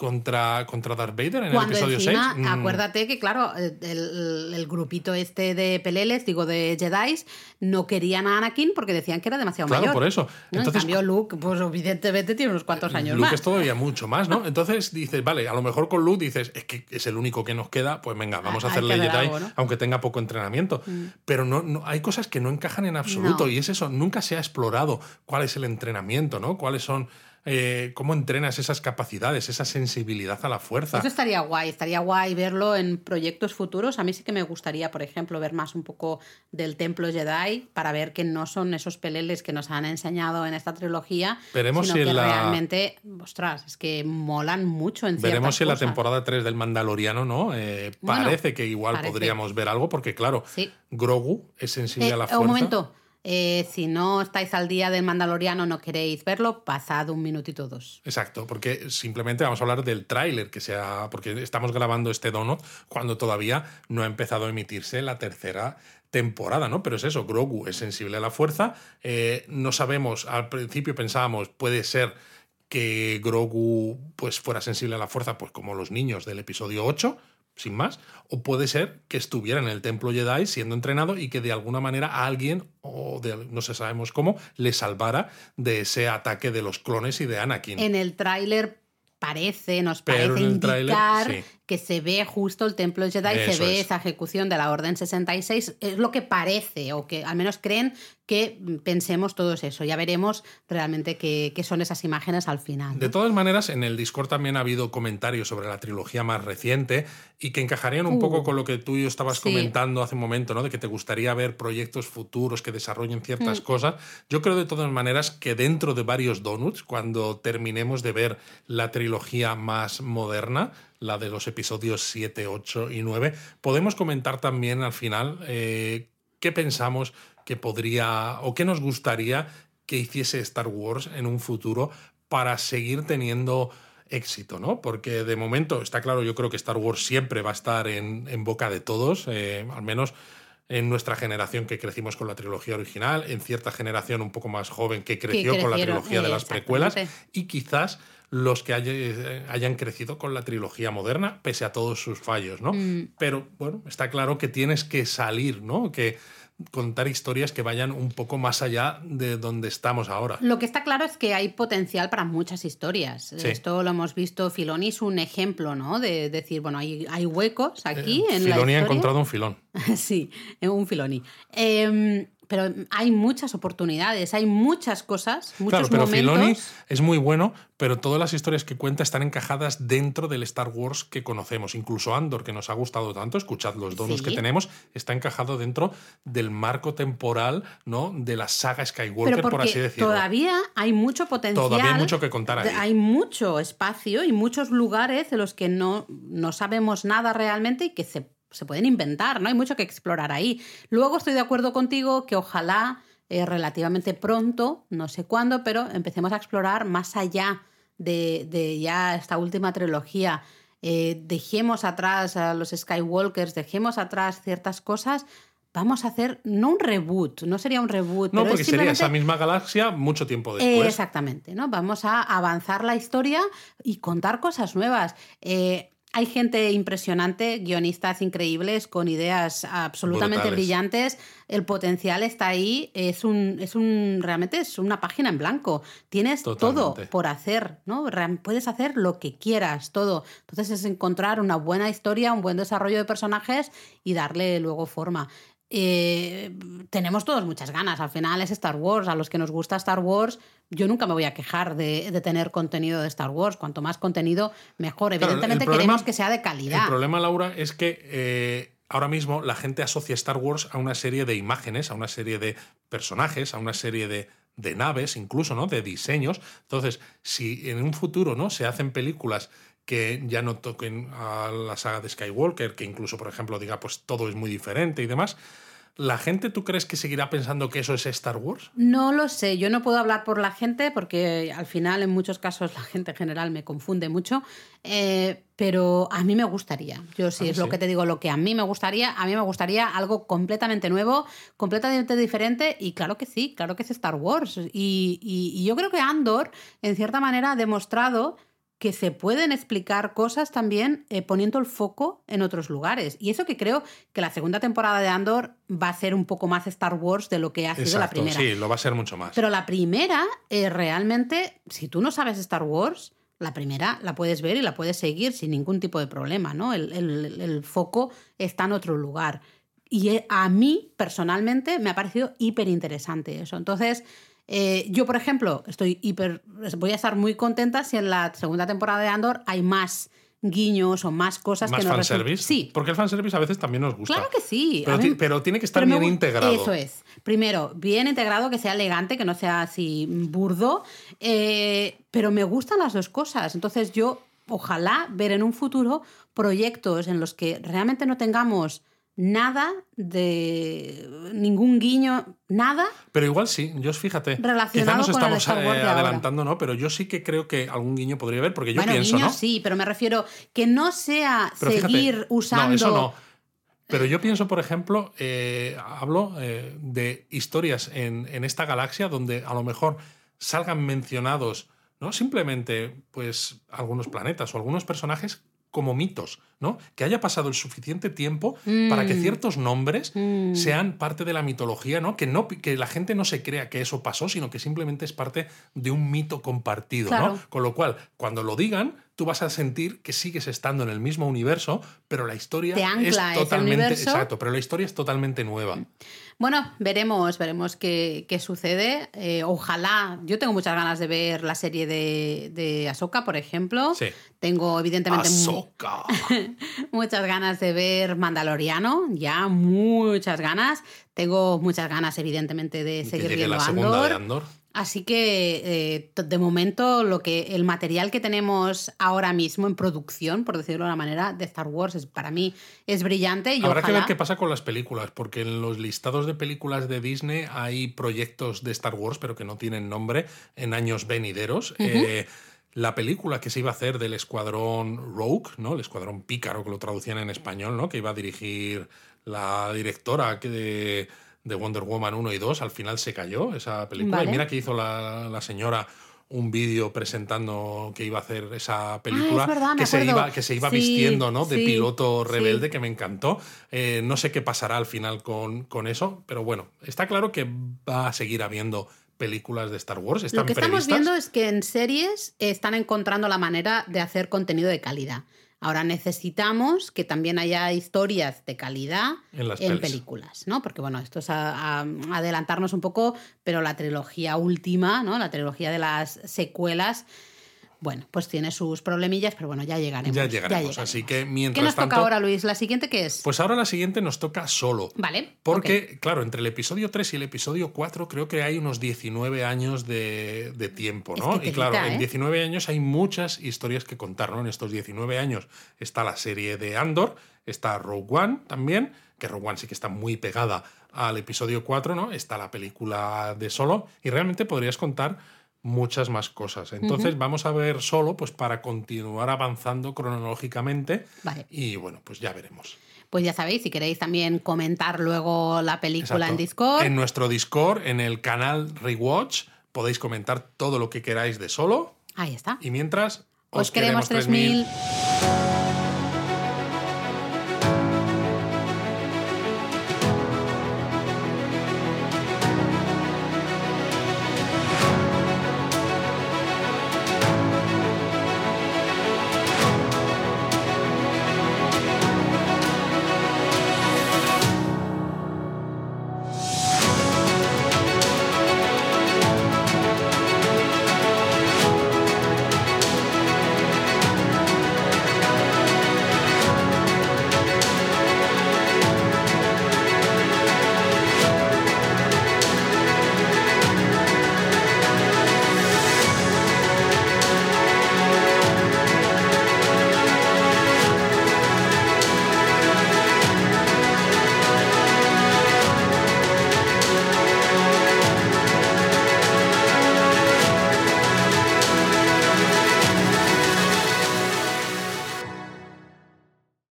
[SPEAKER 1] contra, contra Darth Vader en
[SPEAKER 2] Cuando
[SPEAKER 1] el episodio
[SPEAKER 2] encima,
[SPEAKER 1] 6. Mm,
[SPEAKER 2] acuérdate que, claro, el, el grupito este de peleles, digo, de Jedi, no querían a Anakin porque decían que era demasiado
[SPEAKER 1] Claro,
[SPEAKER 2] mayor.
[SPEAKER 1] por eso.
[SPEAKER 2] ¿no?
[SPEAKER 1] Entonces,
[SPEAKER 2] en cambio, Luke, pues evidentemente tiene unos cuantos años
[SPEAKER 1] Luke
[SPEAKER 2] más.
[SPEAKER 1] es todavía mucho más, ¿no? Entonces dices, vale, a lo mejor con Luke dices, es que es el único que nos queda, pues venga, vamos a hacerle Jedi,
[SPEAKER 2] algo, ¿no? Mm.
[SPEAKER 1] aunque tenga poco entrenamiento. Pero no, no, hay cosas que no encajan en absoluto
[SPEAKER 2] No.
[SPEAKER 1] y es eso, nunca se ha explorado cuál es el entrenamiento, ¿no? Cuáles son, eh, cómo entrenas esas capacidades, esa sensibilidad a la fuerza.
[SPEAKER 2] Eso estaría guay, estaría guay verlo en proyectos futuros. A mí sí que me gustaría, por ejemplo, ver más un poco del templo Jedi para ver que no son esos peleles que nos han enseñado en esta trilogía,
[SPEAKER 1] Veremos
[SPEAKER 2] sino
[SPEAKER 1] si
[SPEAKER 2] que
[SPEAKER 1] la-
[SPEAKER 2] realmente, ostras, es que molan mucho en
[SPEAKER 1] Veremos si en la temporada 3 del Mandaloriano, ¿no? Eh,
[SPEAKER 2] Bueno,
[SPEAKER 1] parece que igual
[SPEAKER 2] parece.
[SPEAKER 1] podríamos ver algo, porque claro,
[SPEAKER 2] Sí.
[SPEAKER 1] Grogu es sensible
[SPEAKER 2] Eh,
[SPEAKER 1] a la
[SPEAKER 2] un
[SPEAKER 1] fuerza.
[SPEAKER 2] momento. Eh, si no estáis al día del Mandaloriano, no queréis verlo, pasad un minutito dos.
[SPEAKER 1] Exacto, porque simplemente vamos a hablar del tráiler que sea, porque estamos grabando este donut cuando todavía no ha empezado a emitirse la tercera temporada, ¿no? Pero es eso, Grogu es sensible a la fuerza, eh, no sabemos, al principio pensábamos, puede ser que Grogu pues fuera sensible a la fuerza, pues como los niños del episodio 8, sin más, o puede ser que estuviera en el templo Jedi siendo entrenado y que de alguna manera a alguien, o de, no sé sabemos cómo, le salvara de ese ataque de los clones y de Anakin.
[SPEAKER 2] En el tráiler parece, nos
[SPEAKER 1] Pero
[SPEAKER 2] parece indicar
[SPEAKER 1] sí.
[SPEAKER 2] Que se ve justo el templo Jedi, se ve
[SPEAKER 1] es.
[SPEAKER 2] esa ejecución de la Orden 66. Es lo que parece, o que al menos creen que pensemos todos eso. Ya veremos realmente qué, qué son esas imágenes al final.
[SPEAKER 1] De todas maneras, en el Discord también ha habido comentarios sobre la trilogía más reciente y que encajarían un
[SPEAKER 2] Uh,
[SPEAKER 1] poco con lo que tú y yo estabas
[SPEAKER 2] sí.
[SPEAKER 1] comentando hace un momento, ¿no? De que te gustaría ver proyectos futuros que desarrollen ciertas
[SPEAKER 2] Mm.
[SPEAKER 1] cosas. Yo creo de todas maneras que dentro de varios donuts, cuando terminemos de ver la trilogía más moderna, la de los episodios 7, 8 y 9, podemos comentar también al final eh, qué pensamos que podría o qué nos gustaría que hiciese Star Wars en un futuro para seguir teniendo éxito, ¿no? Porque de momento está claro, yo creo que Star Wars siempre va a estar en, en boca de todos, eh, al menos en nuestra generación que crecimos con la trilogía original, en cierta generación un poco más joven que creció con la trilogía de las precuelas y quizás los que eh, hayan crecido con la trilogía moderna, pese a todos sus fallos, ¿no?
[SPEAKER 2] Mm.
[SPEAKER 1] Pero bueno, está claro que tienes que salir, ¿no? Que contar historias que vayan un poco más allá de donde estamos ahora.
[SPEAKER 2] Lo que está claro es que hay potencial para muchas historias.
[SPEAKER 1] Sí.
[SPEAKER 2] Esto lo hemos visto, Filoni es un ejemplo, ¿no? De decir, bueno, hay, hay huecos aquí
[SPEAKER 1] Eh,
[SPEAKER 2] en la
[SPEAKER 1] Filoni ha encontrado un filón.
[SPEAKER 2] sí, es un Filoni. Em, pero hay muchas oportunidades, hay muchas cosas, muchos
[SPEAKER 1] Claro, pero
[SPEAKER 2] momentos.
[SPEAKER 1] Filoni es muy bueno, pero todas las historias que cuenta están encajadas dentro del Star Wars que conocemos. Incluso Andor, que nos ha gustado tanto, escuchad los donos
[SPEAKER 2] Sí.
[SPEAKER 1] que tenemos, está encajado dentro del marco temporal, ¿no? De la saga Skywalker,
[SPEAKER 2] Pero
[SPEAKER 1] por así decirlo.
[SPEAKER 2] todavía hay mucho potencial.
[SPEAKER 1] Todavía hay mucho que contar ahí.
[SPEAKER 2] Hay mucho espacio y muchos lugares de los que no, no sabemos nada realmente y que se, se pueden inventar, ¿no? Hay mucho que explorar ahí. Luego estoy de acuerdo contigo que ojalá eh, relativamente pronto, no sé cuándo, pero empecemos a explorar más allá de, de ya esta última trilogía. Eh, dejemos atrás a los Skywalkers, dejemos atrás ciertas cosas. Vamos a hacer, no un reboot, no sería un reboot,
[SPEAKER 1] No,
[SPEAKER 2] pero
[SPEAKER 1] porque
[SPEAKER 2] es
[SPEAKER 1] sería
[SPEAKER 2] simplemente
[SPEAKER 1] esa misma galaxia mucho tiempo
[SPEAKER 2] eh,
[SPEAKER 1] después.
[SPEAKER 2] Exactamente, ¿no? Vamos a avanzar la historia y contar cosas nuevas. Eh, hay gente impresionante, guionistas increíbles, con ideas absolutamente
[SPEAKER 1] Brutales.
[SPEAKER 2] brillantes. El potencial está ahí. Es un, es un, realmente es una página en blanco. Tienes todo por hacer, ¿no? Puedes hacer lo que quieras, todo. Entonces es encontrar una buena historia, un buen desarrollo de personajes y darle luego forma. Eh, tenemos todos muchas ganas. Al final es Star Wars. A los que nos gusta Star Wars, yo nunca me voy a quejar de, de tener contenido de Star Wars. Cuanto más contenido, mejor.
[SPEAKER 1] Claro,
[SPEAKER 2] Evidentemente
[SPEAKER 1] problema-
[SPEAKER 2] queremos que sea de calidad.
[SPEAKER 1] El problema, Laura, es que eh, ahora mismo la gente asocia Star Wars a una serie de imágenes, a una serie de personajes, a una serie de, de naves, incluso, ¿no? De diseños. Entonces, si en un futuro, ¿no? Se hacen películas que ya no toquen a la saga de Skywalker, que incluso, por ejemplo, diga, pues todo es muy diferente y demás. ¿La gente tú crees que seguirá pensando que eso es Star Wars?
[SPEAKER 2] No lo sé, yo no puedo hablar por la gente porque al final en muchos casos la gente en general me confunde mucho, eh, pero a mí me gustaría, yo sí
[SPEAKER 1] Ah,
[SPEAKER 2] es lo que te digo, lo que a mí me gustaría, a mí me gustaría algo completamente nuevo, completamente diferente y claro que sí, claro que es Star Wars y, y- y yo creo que Andor en cierta manera ha demostrado que se pueden explicar cosas también eh, poniendo el foco en otros lugares. Y eso que creo que la segunda temporada de Andor va a ser un poco más Star Wars de lo que ha sido la primera.
[SPEAKER 1] Sí, lo va a ser mucho más.
[SPEAKER 2] Pero la primera, eh, realmente, si tú no sabes Star Wars, la primera la puedes ver y la puedes seguir sin ningún tipo de problema, ¿no? El, el foco está en otro lugar. Y eh, a mí, personalmente, me ha parecido hiper interesante eso. Entonces, eh, yo, por ejemplo, estoy hiper. Voy a estar muy contenta si en la segunda temporada de Andor hay más guiños o más cosas
[SPEAKER 1] ¿Más
[SPEAKER 2] que nos
[SPEAKER 1] fanservice?
[SPEAKER 2] Sí.
[SPEAKER 1] Porque el fanservice a veces también nos gusta.
[SPEAKER 2] Claro que sí.
[SPEAKER 1] Pero, pero tiene que estar bien integrado.
[SPEAKER 2] Eso es. Primero, bien integrado, que sea elegante, que no sea así burdo. Eh, pero me gustan las dos cosas. Entonces, yo ojalá ver en un futuro proyectos en los que realmente no tengamos nada de ningún guiño, nada.
[SPEAKER 1] Pero igual sí, yo fíjate, quizá nos estamos eh, adelantando, ¿no? Pero yo sí que creo que algún guiño podría haber, porque yo pienso, ¿no?
[SPEAKER 2] Sí, pero me refiero que no sea seguir usando. No, eso no.
[SPEAKER 1] Pero yo pienso, por ejemplo, eh, hablo eh, de historias en, en esta galaxia donde a lo mejor salgan mencionados no simplemente pues algunos planetas o algunos personajes como mitos, ¿no? Que haya pasado el suficiente tiempo para que mm. ciertos nombres mm. sean parte de la mitología, ¿no? Que, no que la gente no se crea que eso pasó, sino que simplemente es parte de un mito compartido, ¿no? Con lo cual, cuando lo digan, tú vas a sentir que sigues estando en el mismo universo, pero la historia es totalmente exacto, pero la historia es totalmente nueva.
[SPEAKER 2] Bueno, veremos, veremos qué, sucede. Eh, ojalá, yo tengo muchas ganas de ver la serie de, de Ahsoka, por ejemplo. Sí. Tengo evidentemente muchas ganas de ver Mandaloriano, ya muchas ganas. Tengo muchas ganas, evidentemente, de seguir viendo la Andor. De Andor. Así que eh, de momento lo que el material que tenemos ahora mismo en producción, por decirlo de una manera, de Star Wars es, para mí es brillante. Y
[SPEAKER 1] Habrá que ver qué pasa con las películas, porque en los listados de películas de Disney hay proyectos de Star Wars, pero que no tienen nombre en años venideros. Eh, la película que se iba a hacer del escuadrón Rogue, ¿no? El escuadrón pícaro, que lo traducían en español, ¿no? Que iba a dirigir la directora que de de Wonder Woman 1 y 2, al final se cayó esa película. Y mira que hizo la, señora un vídeo presentando que iba a hacer esa película,
[SPEAKER 2] ah,
[SPEAKER 1] que, se iba, que se iba vistiendo ¿no? de piloto rebelde, que me encantó. Eh, no sé qué pasará al final con, con, eso, pero bueno, está claro que va a seguir habiendo películas de Star Wars. Están
[SPEAKER 2] Lo que estamos viendo es que en series están encontrando la manera de hacer contenido de calidad. Ahora necesitamos que también haya historias de calidad en, películas, ¿no? Porque bueno, esto es adelantarnos un poco, pero la trilogía última, ¿no? La trilogía de las secuelas bueno, pues tiene sus problemillas, pero bueno, ya llegaremos.
[SPEAKER 1] Ya llegaremos. Así que mientras
[SPEAKER 2] ¿Qué nos toca ahora, Luis? ¿La siguiente qué es?
[SPEAKER 1] Pues ahora la siguiente nos toca solo.
[SPEAKER 2] Vale.
[SPEAKER 1] Porque, claro, entre el episodio 3 y el episodio 4 creo que hay unos 19 años de, tiempo, ¿no? y claro, en 19 ¿eh? años hay muchas historias que contar, ¿no? En estos 19 años está la serie de Andor, está Rogue One también, que Rogue One sí que está muy pegada al episodio 4, ¿no? Está la película de Solo, y realmente podrías contar muchas más cosas. Entonces vamos a ver solo pues para continuar avanzando cronológicamente y bueno, pues ya veremos.
[SPEAKER 2] Pues ya sabéis, si queréis también comentar luego la película en Discord.
[SPEAKER 1] En nuestro Discord, en el canal Rewatch, podéis comentar todo lo que queráis de solo.
[SPEAKER 2] Ahí está.
[SPEAKER 1] Y mientras, os, queremos 3000.